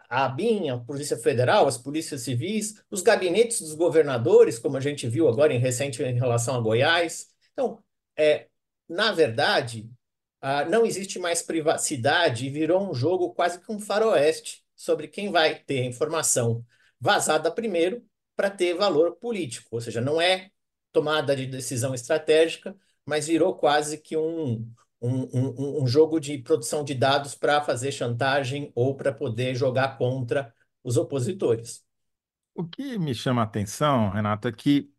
Speaker 3: a ABIN, a Polícia Federal, as polícias civis, os gabinetes dos governadores, como a gente viu agora em recente em relação a Goiás. Então, é, na verdade, ah, não existe mais privacidade e virou um jogo quase que um faroeste sobre quem vai ter a informação vazada primeiro para ter valor político. Ou seja, não é tomada de decisão estratégica, mas virou quase que um, um, um, um jogo de produção de dados para fazer chantagem ou para poder jogar contra os opositores.
Speaker 1: O que me chama a atenção, Renato, é que,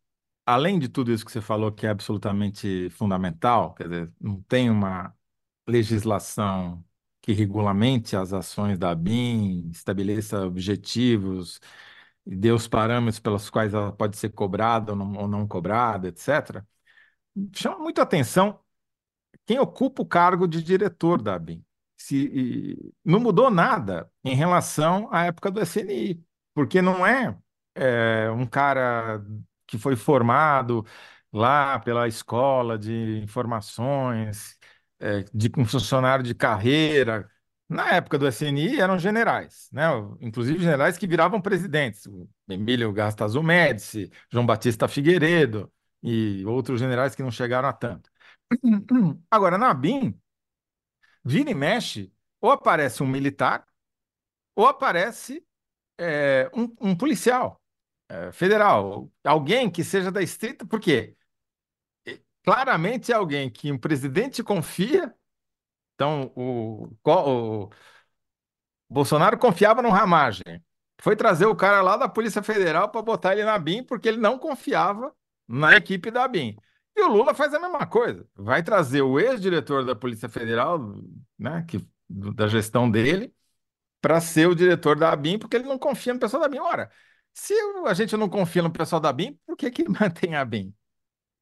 Speaker 1: além de tudo isso que você falou, que é absolutamente fundamental, quer dizer, não tem uma legislação que regulamente as ações da BIM, estabeleça objetivos, e dê os parâmetros pelos quais ela pode ser cobrada ou não, ou não cobrada, etc., chama muito atenção quem ocupa o cargo de diretor da BIM. Se, não mudou nada em relação à época do SNI, porque não é, é um cara que foi formado lá pela escola de informações, é, de um funcionário de carreira. Na época do SNI eram generais, né? inclusive generais que viravam presidentes. O Emílio Gastazu Médici, João Batista Figueiredo e outros generais que não chegaram a tanto. Agora, na BIM, vira e mexe, ou aparece um militar, ou aparece é, um, um, policial é, federal, alguém que seja da estrita, por quê? Claramente é alguém que o presidente confia. Então, o, o Bolsonaro confiava no Ramagem. Foi trazer o cara lá da Polícia Federal para botar ele na BIM, porque ele não confiava na equipe da BIM. E o Lula faz a mesma coisa. Vai trazer o ex-diretor da Polícia Federal, né, que, da gestão dele, para ser o diretor da BIM, porque ele não confia no pessoal da BIM. Ora, se a gente não confia no pessoal da BIM, por que, que mantém a BIM?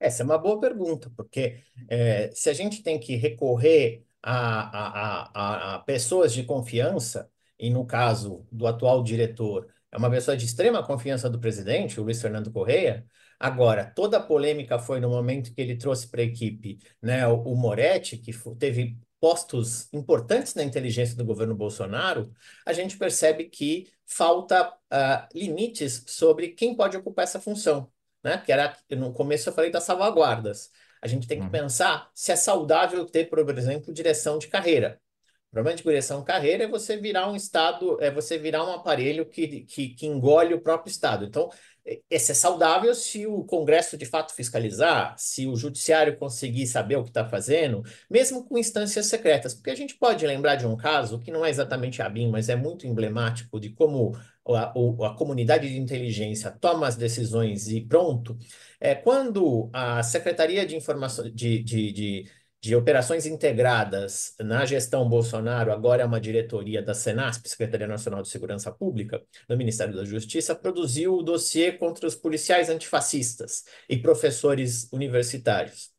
Speaker 3: Essa é uma boa pergunta, porque é, se a gente tem que recorrer a, a, a, a pessoas de confiança, e no caso do atual diretor, é uma pessoa de extrema confiança do presidente, o Luiz Fernando Correia. Agora, toda a polêmica foi no momento que ele trouxe para a equipe né, o, o Moretti, que teve postos importantes na inteligência do governo Bolsonaro, a gente percebe que falta uh, limites sobre quem pode ocupar essa função né? Que era no começo eu falei das salvaguardas. A gente tem que uhum. pensar se é saudável ter, por exemplo, direção de carreira. O problema de direção de carreira é você virar um estado, é você virar um aparelho que, que, que engole o próprio estado. Então, esse é saudável se o Congresso de fato fiscalizar, se o Judiciário conseguir saber o que está fazendo, mesmo com instâncias secretas. Porque a gente pode lembrar de um caso que não é exatamente a BIM, mas é muito emblemático de como a, a comunidade de inteligência toma as decisões e pronto. É quando a Secretaria de Informação de, de, de de operações integradas na gestão Bolsonaro, agora é uma diretoria da Senasp, Secretaria Nacional de Segurança Pública, do Ministério da Justiça, produziu o dossiê contra os policiais antifascistas e professores universitários.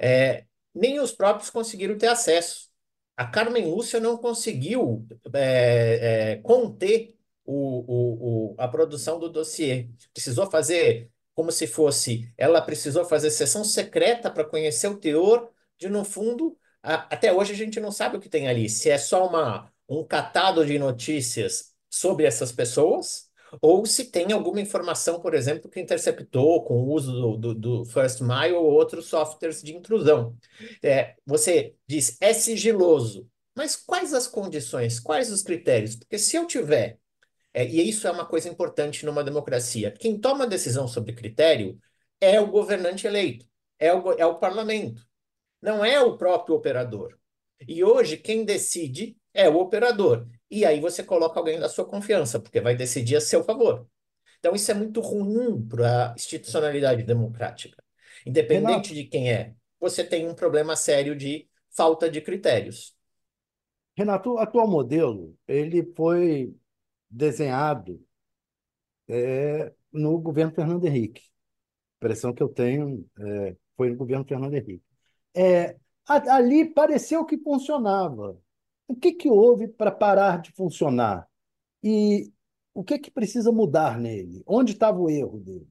Speaker 3: É, nem os próprios conseguiram ter acesso. A Carmen Lúcia não conseguiu é, é, conter o, o, o, a produção do dossiê. Precisou fazer como se fosse. Ela precisou fazer sessão secreta para conhecer o teor de, no fundo, a, até hoje a gente não sabe o que tem ali. Se é só uma, um catado de notícias sobre essas pessoas, ou se tem alguma informação, por exemplo, que interceptou com o uso do, do, do First Mile ou outros softwares de intrusão. É, você diz, é sigiloso, Mas quais as condições, quais os critérios? Porque se eu tiver, é, e isso é uma coisa importante numa democracia, quem toma decisão sobre critério é o governante eleito, é o, é o parlamento, não é o próprio operador. E hoje quem decide é o operador. E aí você coloca alguém da sua confiança, porque vai decidir a seu favor. Então isso é muito ruim para a institucionalidade democrática. Independente
Speaker 2: Renato,
Speaker 3: de quem é, você tem um problema sério de falta de critérios.
Speaker 2: Renato, o atual modelo ele foi desenhado é, no governo Fernando Henrique. A impressão que eu tenho é, foi no governo Fernando Henrique. É, ali pareceu que funcionava. O que que houve para parar de funcionar? E o que que precisa mudar nele? Onde estava o erro dele?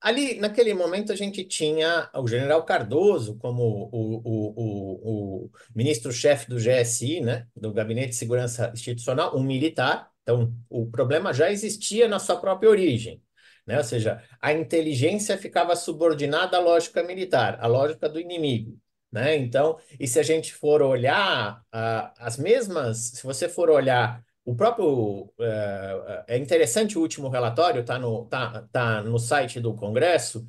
Speaker 3: Ali, naquele momento, a gente tinha o general Cardoso como o, o, o, o ministro-chefe do GSI, né, do Gabinete de Segurança Institucional, um militar. Então, o problema já existia na sua própria origem, né? Ou seja, a inteligência ficava subordinada à lógica militar, à lógica do inimigo. Né? Então, e se a gente for olhar ah, as mesmas, se você for olhar o próprio. É, é interessante o último relatório, está no, tá, tá no site do Congresso.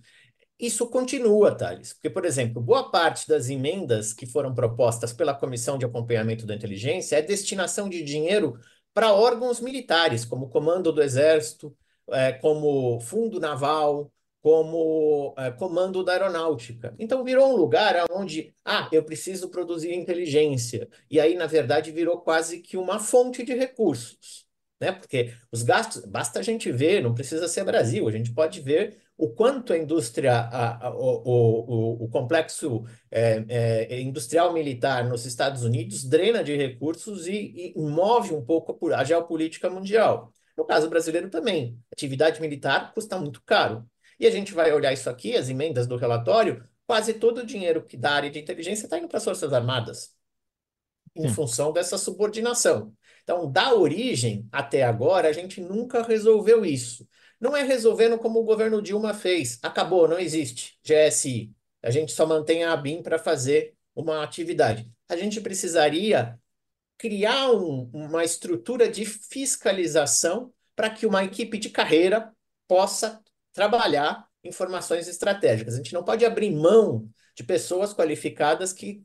Speaker 3: Isso continua, Thales, porque, por exemplo, boa parte das emendas que foram propostas pela Comissão de Acompanhamento da Inteligência é destinação de dinheiro para órgãos militares, como Comando do Exército, é, como Fundo Naval, como é, Comando da Aeronáutica. Então, virou um lugar onde, ah, eu preciso produzir inteligência. E aí, na verdade, virou quase que uma fonte de recursos. Né? Porque os gastos, basta a gente ver, não precisa ser Brasil, a gente pode ver o quanto a indústria, a, a, o, o, o, complexo é, é, industrial militar nos Estados Unidos drena de recursos e, e move um pouco a geopolítica mundial. No caso brasileiro também, atividade militar custa muito caro. E a gente vai olhar isso aqui, as emendas do relatório, quase todo o dinheiro que da área de inteligência está indo para as Forças Armadas, em
Speaker 1: Sim.
Speaker 3: função dessa subordinação. Então, da origem até agora, a gente nunca resolveu isso. Não é resolvendo como o governo Dilma fez. Acabou, não existe GSI. A gente só mantém a ABIN para fazer uma atividade. A gente precisaria criar um, uma estrutura de fiscalização para que uma equipe de carreira possa trabalhar informações estratégicas. A gente não pode abrir mão de pessoas qualificadas que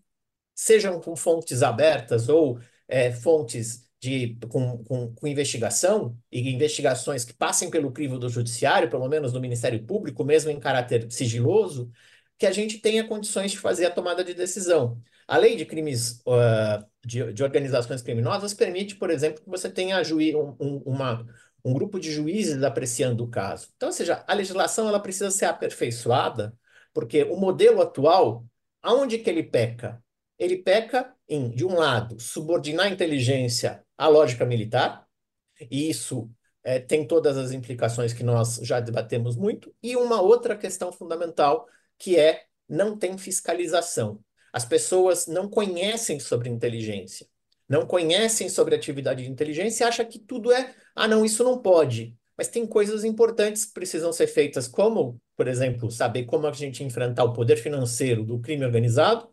Speaker 3: sejam com fontes abertas ou é, fontes de, com, com, com, investigação e investigações que passem pelo crivo do judiciário, pelo menos do Ministério Público, mesmo em caráter sigiloso, que a gente tenha condições de fazer a tomada de decisão. A lei de crimes uh, de, de, organizações criminosas permite, por exemplo, que você tenha um, um, uma, um grupo de juízes apreciando o caso. Então, ou seja, a legislação ela precisa ser aperfeiçoada, porque o modelo atual, aonde que ele peca? Ele peca em, de um lado, subordinar a inteligência à lógica militar, e isso é, tem todas as implicações que nós já debatemos muito, e uma outra questão fundamental, que é não tem fiscalização. As pessoas não conhecem sobre inteligência, não conhecem sobre atividade de inteligência e acham que tudo é, ah, não, isso não pode. Mas tem coisas importantes que precisam ser feitas, como, por exemplo, saber como a gente enfrentar o poder financeiro do crime organizado,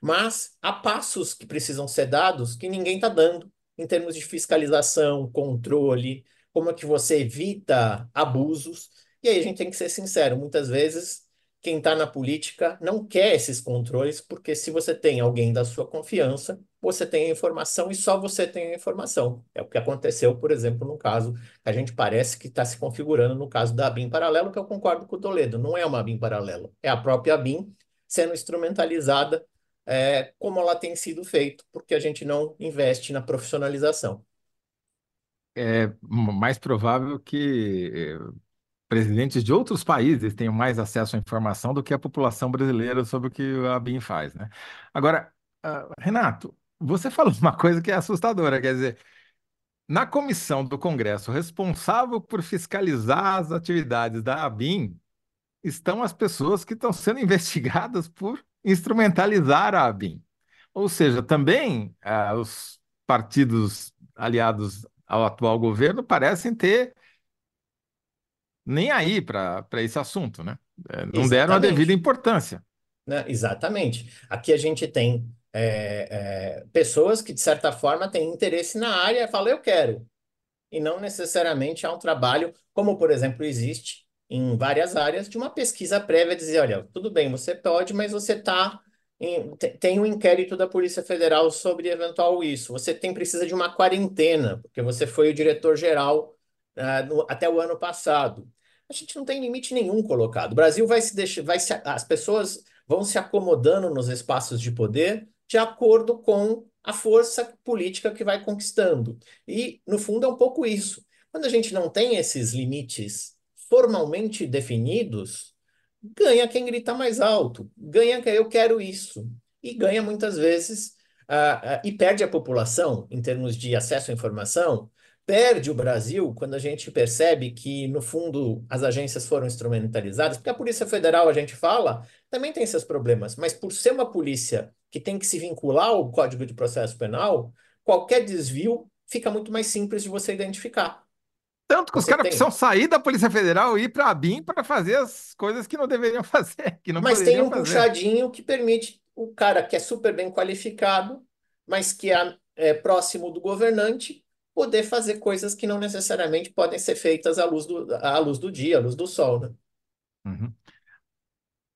Speaker 3: mas há passos que precisam ser dados que ninguém está dando em termos de fiscalização, controle, como é que você evita abusos. E aí a gente tem que ser sincero, muitas vezes quem está na política não quer esses controles, porque se você tem alguém da sua confiança, você tem a informação e só você tem a informação. É o que aconteceu, por exemplo, no caso, a gente parece que está se configurando no caso da BIM paralelo, que eu concordo com o Toledo, não é uma BIM paralela, é a própria BIM sendo instrumentalizada é, como ela tem sido feito, porque a gente não investe na profissionalização.
Speaker 1: É mais provável que presidentes de outros países tenham mais acesso à informação do que a população brasileira sobre o que a BIM faz, né? Agora, uh, Renato, você falou uma coisa que é assustadora, quer dizer, na comissão do Congresso responsável por fiscalizar as atividades da ABIN estão as pessoas que estão sendo investigadas por instrumentalizar a ABIN. Ou seja, também uh, os partidos aliados ao atual governo parecem ter nem aí para esse assunto, né? É, não deram a devida importância.
Speaker 3: Né? Exatamente. Aqui a gente tem é, é, pessoas que, de certa forma, têm interesse na área e falam, eu quero. E não necessariamente há um trabalho, como, por exemplo, existe em várias áreas, de uma pesquisa prévia, dizer, olha, tudo bem, você pode, mas você está tem um inquérito da Polícia Federal sobre eventual isso. Você tem precisa de uma quarentena, porque você foi o diretor-geral uh, no, até o ano passado. A gente não tem limite nenhum colocado. O Brasil vai se deixar, vai se, as pessoas vão se acomodando nos espaços de poder de acordo com a força política que vai conquistando. E, no fundo, é um pouco isso. Quando a gente não tem esses limites formalmente definidos, ganha quem grita mais alto, ganha quem eu quero isso. E ganha muitas vezes, uh, uh, e perde a população em termos de acesso à informação, perde o Brasil quando a gente percebe que, no fundo, as agências foram instrumentalizadas, porque a Polícia Federal, a gente fala, também tem seus problemas, mas por ser uma polícia que tem que se vincular ao Código de Processo Penal, qualquer desvio fica muito mais simples de você identificar.
Speaker 1: Tanto que os caras precisam sair da Polícia Federal e ir para a BIM para fazer as coisas que não deveriam fazer, que não
Speaker 3: Mas tem um
Speaker 1: fazer.
Speaker 3: puxadinho que permite o cara que é super bem qualificado, mas que é, é próximo do governante, poder fazer coisas que não necessariamente podem ser feitas à luz do, à luz do dia, à luz do sol, né?
Speaker 1: Uhum.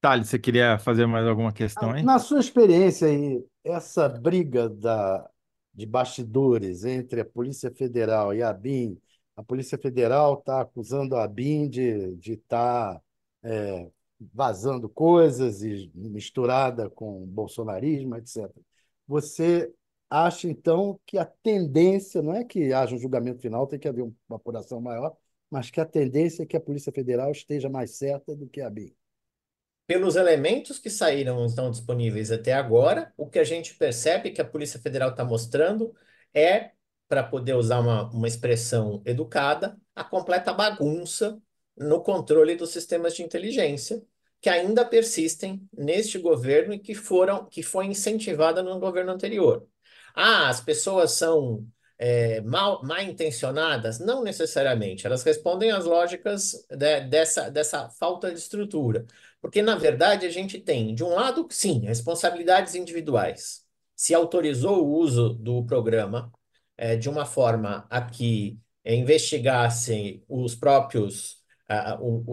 Speaker 1: Thales, você queria fazer mais alguma questão aí?
Speaker 2: Na sua experiência aí, essa briga da, de bastidores entre a Polícia Federal e a BIM, a Polícia Federal está acusando a BIM de estar tá, é, vazando coisas e misturada com bolsonarismo, etc. Você acha, então, que a tendência, não é que haja um julgamento final, tem que haver uma apuração maior, mas que a tendência é que a Polícia Federal esteja mais certa do que a BIM?
Speaker 3: Pelos elementos que saíram estão disponíveis até agora, o que a gente percebe que a Polícia Federal está mostrando é, para poder usar uma, uma expressão educada, a completa bagunça no controle dos sistemas de inteligência que ainda persistem neste governo e que foram que foi incentivada no governo anterior. Ah, as pessoas são é, mal, mal intencionadas? Não necessariamente. Elas respondem às lógicas de, dessa, dessa falta de estrutura. Porque, na verdade, a gente tem, de um lado, sim, responsabilidades individuais. Se autorizou o uso do programa é, de uma forma a que é, investigassem os próprios,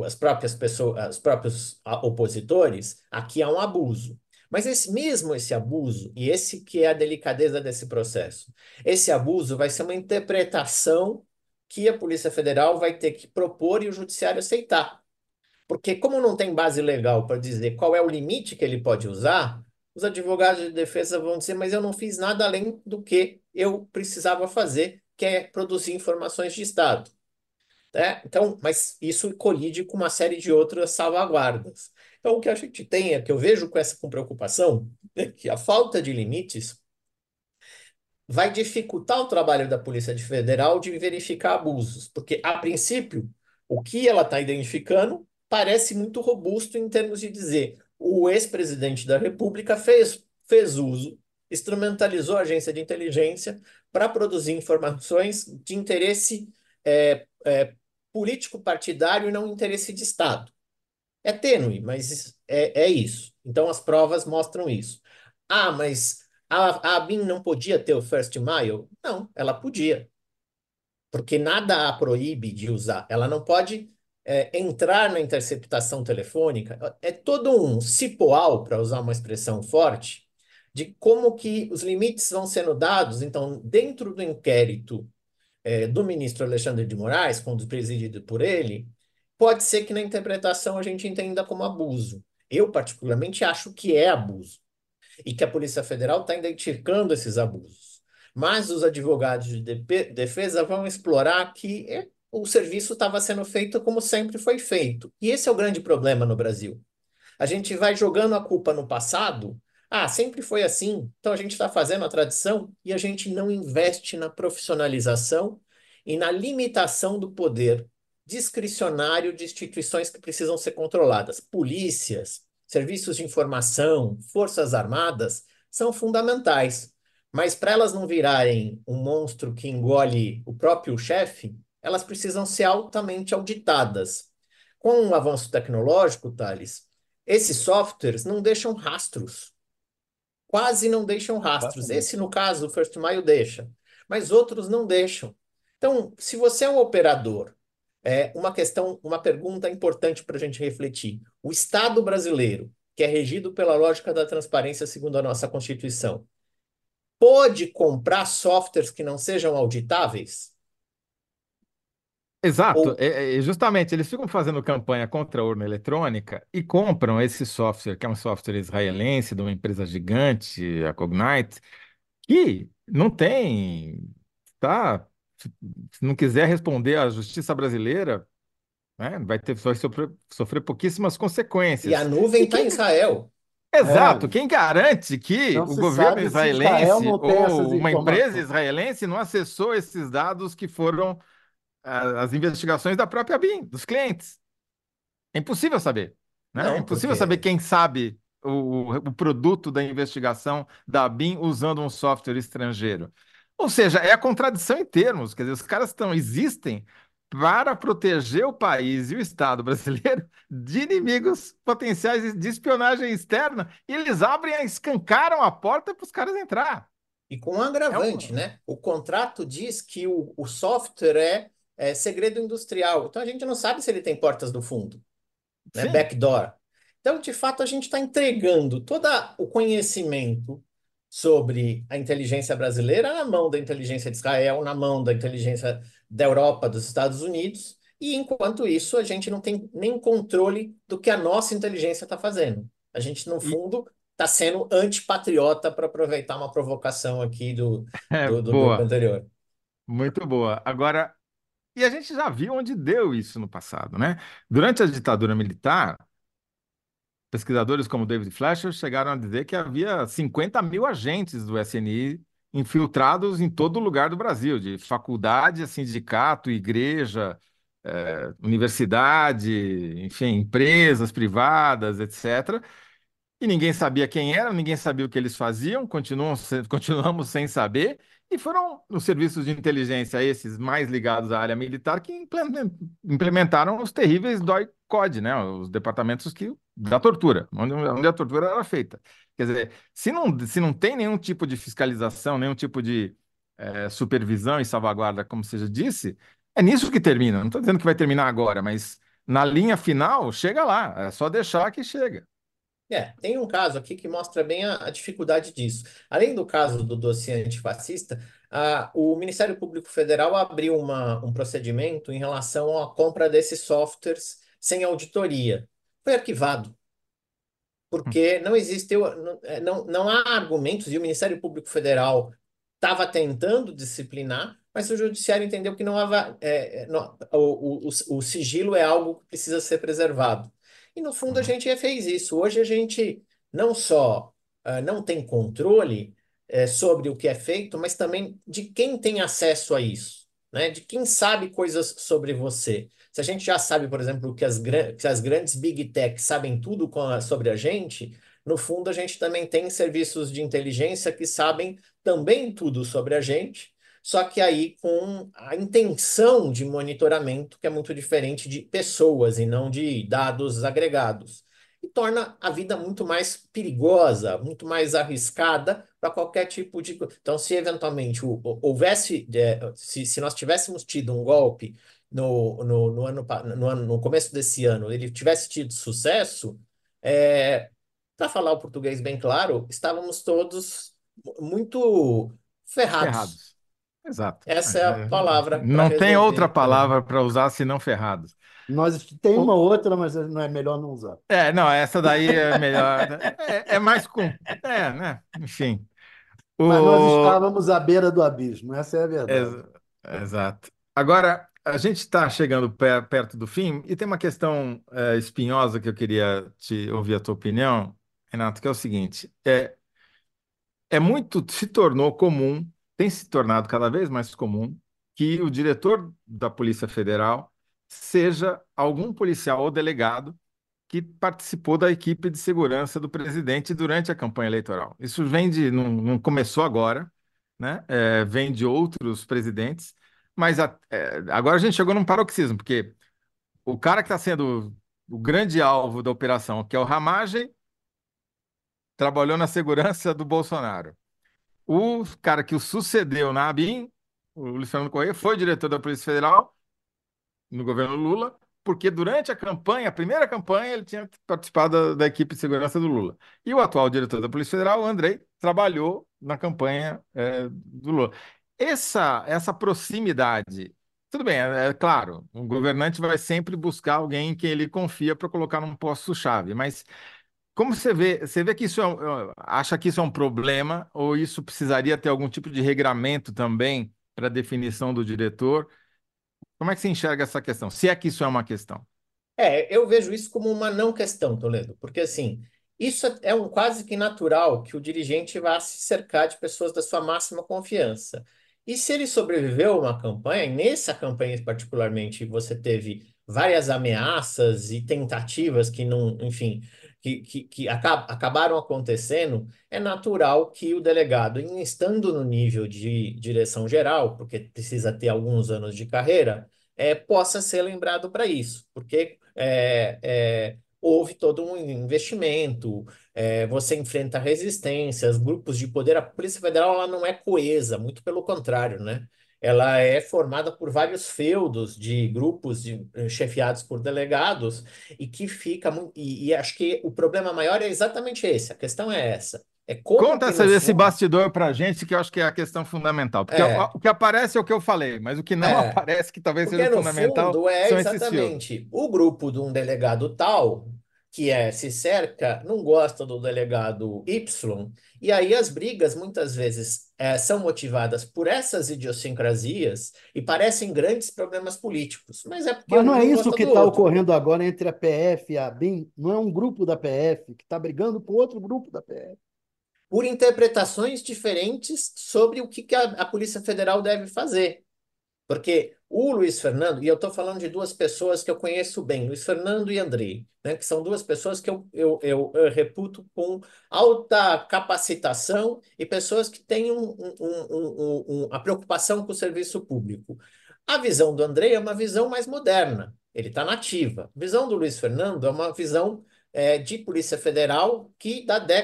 Speaker 3: as próprias pessoas, os próprios opositores, aqui há um abuso. Mas esse mesmo esse abuso, e esse que é a delicadeza desse processo, esse abuso vai ser uma interpretação que a Polícia Federal vai ter que propor e o Judiciário aceitar. Porque, como não tem base legal para dizer qual é o limite que ele pode usar, os advogados de defesa vão dizer, mas eu não fiz nada além do que eu precisava fazer, que é produzir informações de Estado. Né? Então, mas isso colide com uma série de outras salvaguardas. Então, o que a gente tem é que eu vejo com essa com preocupação é que a falta de limites vai dificultar o trabalho da Polícia Federal de verificar abusos, porque, a princípio, o que ela está identificando parece muito robusto em termos de dizer o ex-presidente da República fez, fez uso, instrumentalizou a agência de inteligência para produzir informações de interesse é, é, político partidário e não interesse de Estado. É tênue, mas é, é isso. Então as provas mostram isso. Ah, mas a, a BIM não podia ter o First Mile? Não, ela podia. Porque nada a proíbe de usar. Ela não pode é, entrar na interceptação telefônica. É todo um cipoal, para usar uma expressão forte, de como que os limites vão sendo dados. Então, dentro do inquérito é, do ministro Alexandre de Moraes, quando presidido por ele, pode ser que na interpretação a gente entenda como abuso. Eu, particularmente, acho que é abuso e que a Polícia Federal está identificando esses abusos. Mas os advogados de defesa vão explorar que é, o serviço estava sendo feito como sempre foi feito. E esse é o grande problema no Brasil. A gente vai jogando a culpa no passado. Ah, sempre foi assim, então a gente está fazendo a tradição e a gente não investe na profissionalização e na limitação do poder discricionário de instituições que precisam ser controladas. Polícias, serviços de informação, forças armadas são fundamentais. Mas para elas não virarem um monstro que engole o próprio chefe, elas precisam ser altamente auditadas. Com o avanço tecnológico, Thales, esses softwares não deixam rastros. quase não deixam rastros. Esse, no caso, o First Mile deixa, mas outros não deixam. Então, se você é um operador, é uma questão, uma pergunta importante para a gente refletir. O Estado brasileiro, que é regido pela lógica da transparência segundo a nossa Constituição, pode comprar softwares que não sejam auditáveis?
Speaker 1: Exato,
Speaker 3: Ou
Speaker 1: é, é, justamente eles ficam fazendo campanha contra a urna eletrônica e compram esse software, que é um software israelense de uma empresa gigante, a Cognite, que não tem, tá? Se não quiser responder à justiça brasileira, né, vai ter, vai sofrer, sofrer pouquíssimas
Speaker 3: e a
Speaker 1: consequências.
Speaker 3: nuvem está em Israel.
Speaker 1: exato,
Speaker 2: É,
Speaker 1: quem garante que
Speaker 2: não
Speaker 1: o governo israelense ou uma empresa israelense não acessou esses dados que foram as investigações da própria BIM, dos clientes? É impossível saber, né? É
Speaker 3: Não,
Speaker 1: impossível saber
Speaker 3: porque
Speaker 1: quem sabe o, o produto da investigação da BIM usando um software estrangeiro. Ou seja, é a contradição em termos. Quer dizer, os caras estão, existem para proteger o país e o Estado brasileiro de inimigos potenciais de espionagem externa, e eles abrem, escancaram a porta para os caras entrar.
Speaker 3: E com um
Speaker 1: É
Speaker 3: agravante,
Speaker 1: um.
Speaker 3: né? O contrato diz que o, o software é, é segredo industrial. Então a gente não sabe se ele tem portas do fundo, né?
Speaker 1: Sim,
Speaker 3: Backdoor. Então, de fato, a gente está entregando todo o conhecimento sobre a inteligência brasileira na mão da inteligência de Israel, na mão da inteligência da Europa, dos Estados Unidos, e enquanto isso, a gente não tem nem controle do que a nossa inteligência está fazendo. A gente, no fundo, está sendo antipatriota para aproveitar uma provocação aqui do,
Speaker 1: é
Speaker 3: do, do
Speaker 1: boa,
Speaker 3: anterior.
Speaker 1: muito boa. Agora, e a gente já viu onde deu isso no passado, né? Durante a ditadura militar, Pesquisadores como David Fleischer chegaram a dizer que havia 50 mil agentes do SNI infiltrados em todo lugar do Brasil, de faculdade, sindicato, igreja, eh, universidade, enfim, empresas privadas, etc. E ninguém sabia quem eram, ninguém sabia o que eles faziam, continuam, continuamos sem saber, e foram os serviços de inteligência, esses mais ligados à área militar, que implemen- implementaram os terríveis DOI-CODE, né? Os departamentos que, da tortura, onde, onde a tortura era feita. Quer dizer, se não, se não tem nenhum tipo de fiscalização, nenhum tipo de eh, supervisão e salvaguarda, como você já disse, é nisso que termina. Não estou dizendo que vai terminar agora, mas na linha final, chega lá, é só deixar que chega.
Speaker 3: É, tem um caso aqui que mostra bem a, a dificuldade disso. Além do caso do dossiê antifascista, a, o Ministério Público Federal abriu uma, um procedimento em relação à compra desses softwares sem auditoria. Foi arquivado. porque não existiu, não, é, não, não há argumentos, e o Ministério Público Federal estava tentando disciplinar, mas o Judiciário entendeu que não hava, é, é, não- o, o, o, sigilo é algo que precisa ser preservado. E no fundo a
Speaker 1: Uhum.
Speaker 3: gente fez isso. Hoje a gente não só ah, não tem controle é, sobre o que é feito, mas também de quem tem acesso a isso, né? De quem sabe coisas sobre você. Se a gente já sabe, por exemplo, que as, que as grandes big tech sabem tudo a- sobre a gente, no fundo a gente também tem serviços de inteligência que sabem também tudo sobre a gente, só que aí com a intenção de monitoramento que é muito diferente de pessoas e não de dados agregados. E torna a vida muito mais perigosa, muito mais arriscada para qualquer tipo de. Então, se eventualmente hou- houvesse, é, se, se nós tivéssemos tido um golpe no, no, no ano, no ano, no começo desse ano, ele tivesse tido sucesso, para falar o português bem claro, estávamos todos muito ferrados.
Speaker 1: Ferrados. Exato.
Speaker 3: Essa é a
Speaker 1: É,
Speaker 3: palavra para
Speaker 1: não tem outra
Speaker 3: resolver.
Speaker 1: palavra para usar senão ferrados.
Speaker 2: Nós tem uma outra, mas não é melhor não usar.
Speaker 1: É, não, essa daí é melhor. É, é mais com. É, né? Enfim.
Speaker 2: Mas nós
Speaker 1: O...
Speaker 2: estávamos à beira do abismo, essa é a verdade.
Speaker 1: Ex- Exato. Agora, a gente está chegando pe- perto do fim e tem uma questão é, espinhosa que eu queria te ouvir a tua opinião, Renato, que é o seguinte: é, é muito, se tornou comum, tem se tornado cada vez mais comum, que o diretor da Polícia Federal seja algum policial ou delegado que participou da equipe de segurança do presidente durante a campanha eleitoral. Isso vem de, não, não começou agora, né? É, vem de outros presidentes, mas a- é, agora a gente chegou num paroxismo, porque o cara que está sendo o grande alvo da operação, que é o Ramagem, trabalhou na segurança do Bolsonaro. O cara que o sucedeu na ABIN, o Fernando Correia, foi diretor da Polícia Federal no governo Lula, porque durante a campanha, a primeira campanha, ele tinha participado da, da equipe de segurança do Lula. E o atual diretor da Polícia Federal, Andrei, trabalhou na campanha é, do Lula. Essa, essa proximidade, tudo bem, é, é claro, o governante vai sempre buscar alguém em quem ele confia para colocar num posto-chave, mas como você vê, você vê que isso é, um- acha que isso é um problema, ou isso precisaria ter algum tipo de regramento também para definição do diretor? Como é que você enxerga essa questão? Se é que isso é uma questão.
Speaker 3: É, eu vejo isso como uma não questão, Toledo, porque assim, isso é um quase que natural que o dirigente vá se cercar de pessoas da sua máxima confiança. E se ele sobreviveu a uma campanha, e nessa campanha particularmente você teve várias ameaças e tentativas que não, enfim, que, que, que acab acabaram acontecendo, é natural que o delegado, estando no nível de direção geral, porque precisa ter alguns anos de carreira, é, possa ser lembrado para isso, porque é, é, houve todo um investimento, é, você enfrenta resistências, grupos de poder. A Polícia Federal ela não é coesa, muito pelo contrário, né? Ela é formada por vários feudos de grupos de, eh, chefiados por delegados e que fica e, e acho que o problema maior é exatamente esse. A questão é essa. É como
Speaker 1: Conta esse
Speaker 3: fundo,
Speaker 1: bastidor para a gente, que eu acho que é a questão fundamental. Porque
Speaker 3: é,
Speaker 1: o, o que aparece é o que eu falei, mas o que não
Speaker 3: é.
Speaker 1: aparece, que talvez
Speaker 3: Porque,
Speaker 1: seja
Speaker 3: no
Speaker 1: fundamental,
Speaker 3: fundo, é
Speaker 1: são
Speaker 3: exatamente o grupo de um delegado tal, que é se cerca, não gosta do delegado Y, e aí as brigas muitas vezes é, são motivadas por essas idiosincrasias e parecem grandes problemas políticos, mas é porque
Speaker 2: Mas
Speaker 3: um
Speaker 2: não é
Speaker 3: não
Speaker 2: isso que está ocorrendo agora entre a PF e a BIM? Não é um grupo da PF que está brigando com outro grupo da PF.
Speaker 3: Por interpretações diferentes sobre o que que a, a Polícia Federal deve fazer. Porque o Luiz Fernando, e eu estou falando de duas pessoas que eu conheço bem, Luiz Fernando e Andrei, né, que são duas pessoas que eu, eu, eu, eu reputo com alta capacitação e pessoas que têm um, um, um, a preocupação com o serviço público. A visão do Andrei é uma visão mais moderna, ele está nativa. A visão do Luiz Fernando é uma visão é, de Polícia Federal que da, da,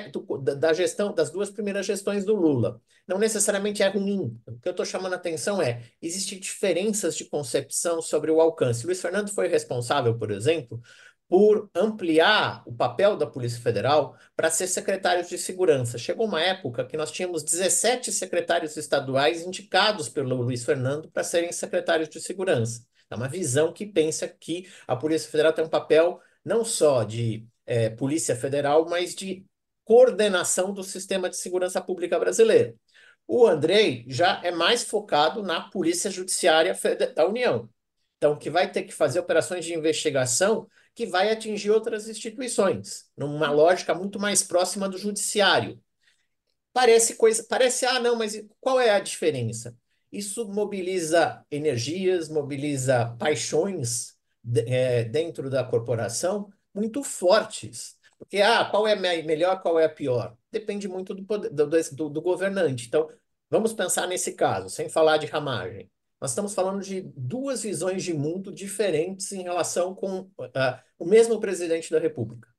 Speaker 3: da gestão das duas primeiras gestões do Lula não necessariamente é ruim. O que eu estou chamando a atenção é, existem diferenças de concepção sobre o alcance. Luiz Fernando foi responsável, por exemplo, por ampliar o papel da Polícia Federal para ser secretário de segurança. Chegou uma época que nós tínhamos 17 secretários estaduais indicados pelo Luiz Fernando para serem secretários de segurança. É uma visão que pensa que a Polícia Federal tem um papel não só de é, Polícia Federal, mas de coordenação do sistema de segurança pública brasileiro. O Andrei já é mais focado na Polícia Judiciária da União. Então, que vai ter que fazer operações de investigação que vai atingir outras instituições, numa lógica muito mais próxima do judiciário. Parece coisa, parece, ah, não, mas qual é a diferença? Isso mobiliza energias, mobiliza paixões é, dentro da corporação muito fortes. Porque, ah, qual é melhor, qual é pior? Depende muito do, poder, do, do, do governante. Então, vamos pensar nesse caso, sem falar de ramagem. Nós estamos falando de duas visões de mundo diferentes em relação com uh, o mesmo presidente da República.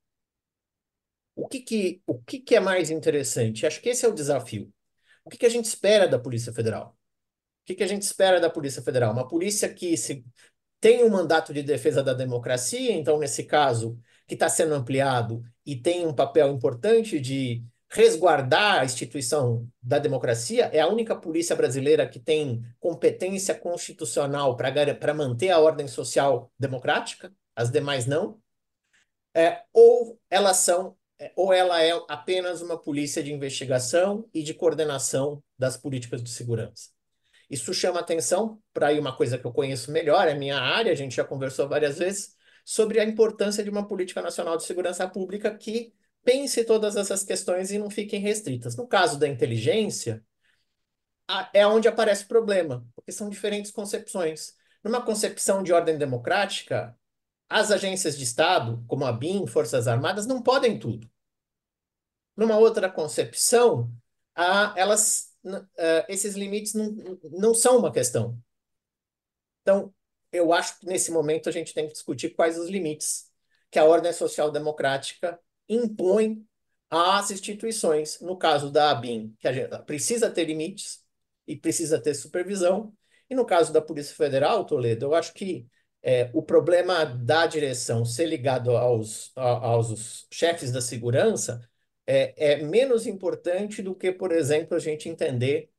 Speaker 3: O que, que, o que, que é mais interessante? Acho que esse é o desafio. O que, que a gente espera da Polícia Federal? O que, que a gente espera da Polícia Federal? Uma polícia que se, tem um mandato de defesa da democracia, então, nesse caso, que está sendo ampliado e tem um papel importante de resguardar a instituição da democracia, é a única polícia brasileira que tem competência constitucional para manter a ordem social democrática, as demais não. É, ou elas são, ou ela é apenas uma polícia de investigação e de coordenação das políticas de segurança. Isso chama atenção para uma coisa que eu conheço melhor, é minha área, a gente já conversou várias vezes, sobre a importância de uma política nacional de segurança pública que pense todas essas questões e não fiquem restritas. No caso da inteligência, é onde aparece o problema, porque são diferentes concepções. Numa concepção de ordem democrática, as agências de Estado, como a BIM, Forças Armadas, não podem tudo. Numa outra concepção, elas, esses limites não, não são uma questão. Então, eu acho que nesse momento a gente tem que discutir quais os limites que a ordem social democrática impõe às instituições. No caso da ABIN, que a gente precisa ter limites e precisa ter supervisão. E no caso da Polícia Federal, Toledo, eu acho que é, o problema da direção ser ligado aos, aos chefes da segurança é, é menos importante do que, por exemplo, a gente entender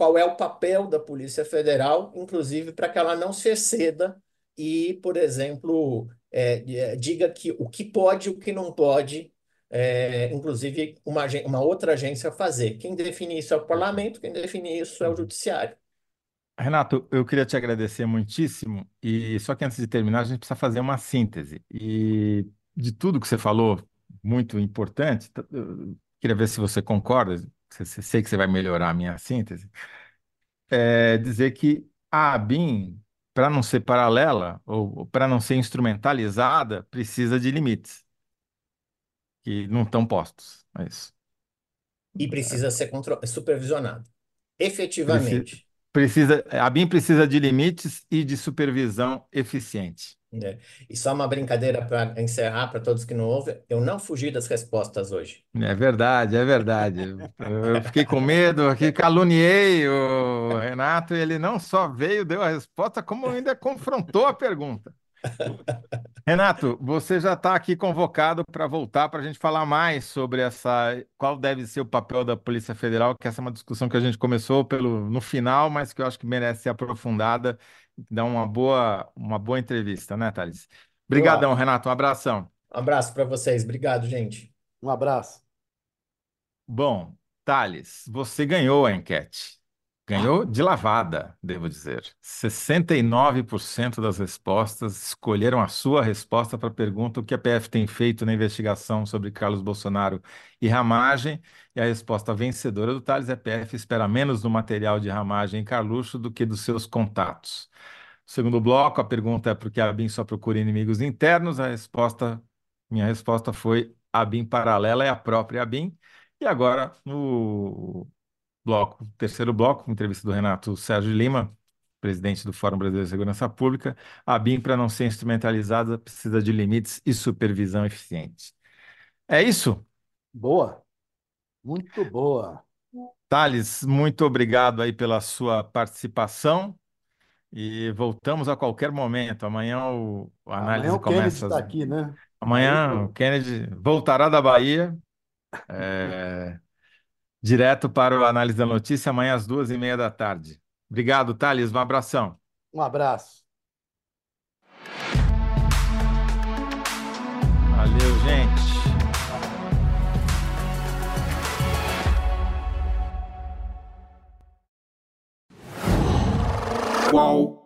Speaker 3: qual é o papel da Polícia Federal, inclusive para que ela não se exceda e, por exemplo, é, diga que o que pode e o que não pode, é, inclusive uma, uma outra agência fazer. Quem define isso é o parlamento, quem define isso é o judiciário.
Speaker 1: Renato, eu queria te agradecer muitíssimo, e só que antes de terminar, a gente precisa fazer uma síntese. E de tudo que você falou, muito importante, queria ver se você concorda, sei que você vai melhorar a minha síntese, é dizer que a ABIN, para não ser paralela ou para não ser instrumentalizada, precisa de limites que não estão postos. É isso.
Speaker 3: E precisa ser supervisionado. Efetivamente.
Speaker 1: Precisa, a BIM precisa de limites e de supervisão eficiente.
Speaker 3: É. E só uma brincadeira para encerrar para todos que não ouvem, eu não fugi das respostas hoje.
Speaker 1: É verdade, é verdade. Eu fiquei com medo, aqui caluniei o Renato e ele não só veio, deu a resposta, como ainda confrontou a pergunta. Renato, você já está aqui convocado para voltar para a gente falar mais sobre essa, qual deve ser o papel da Polícia Federal, que essa é uma discussão que a gente começou pelo, no final, mas que eu acho que merece ser aprofundada, dar uma boa, uma boa entrevista, né, Thales? Obrigadão, Renato, um abração.
Speaker 3: Um abraço para vocês, obrigado, gente.
Speaker 2: Um abraço.
Speaker 1: Bom, Thales, você ganhou a enquete. Ganhou de lavada, devo dizer. 69% das respostas escolheram a sua resposta para a pergunta o que a PF tem feito na investigação sobre Carlos Bolsonaro e ramagem. E a resposta vencedora do Thales é PF espera menos do material de ramagem em Carluxo do que dos seus contatos. segundo bloco, a pergunta é por que a BIM só procura inimigos internos. A resposta, minha resposta foi a BIM paralela é a própria BIM. E agora, no bloco, terceiro bloco, entrevista do Renato Sérgio Lima, presidente do Fórum Brasileiro de Segurança Pública. A BIM, para não ser instrumentalizada, precisa de limites e supervisão eficiente. É isso?
Speaker 2: Boa. Muito boa.
Speaker 1: Thales, muito obrigado aí pela sua participação e voltamos a qualquer momento. Amanhã o, o análise
Speaker 2: Amanhã o
Speaker 1: começa.
Speaker 2: Kennedy está aqui, né?
Speaker 1: Amanhã o Kennedy voltará da Bahia. É direto para o Análise da Notícia, amanhã às duas e meia da tarde. Obrigado, Thales. Um abração.
Speaker 2: Um abraço.
Speaker 1: Valeu, gente. Qual?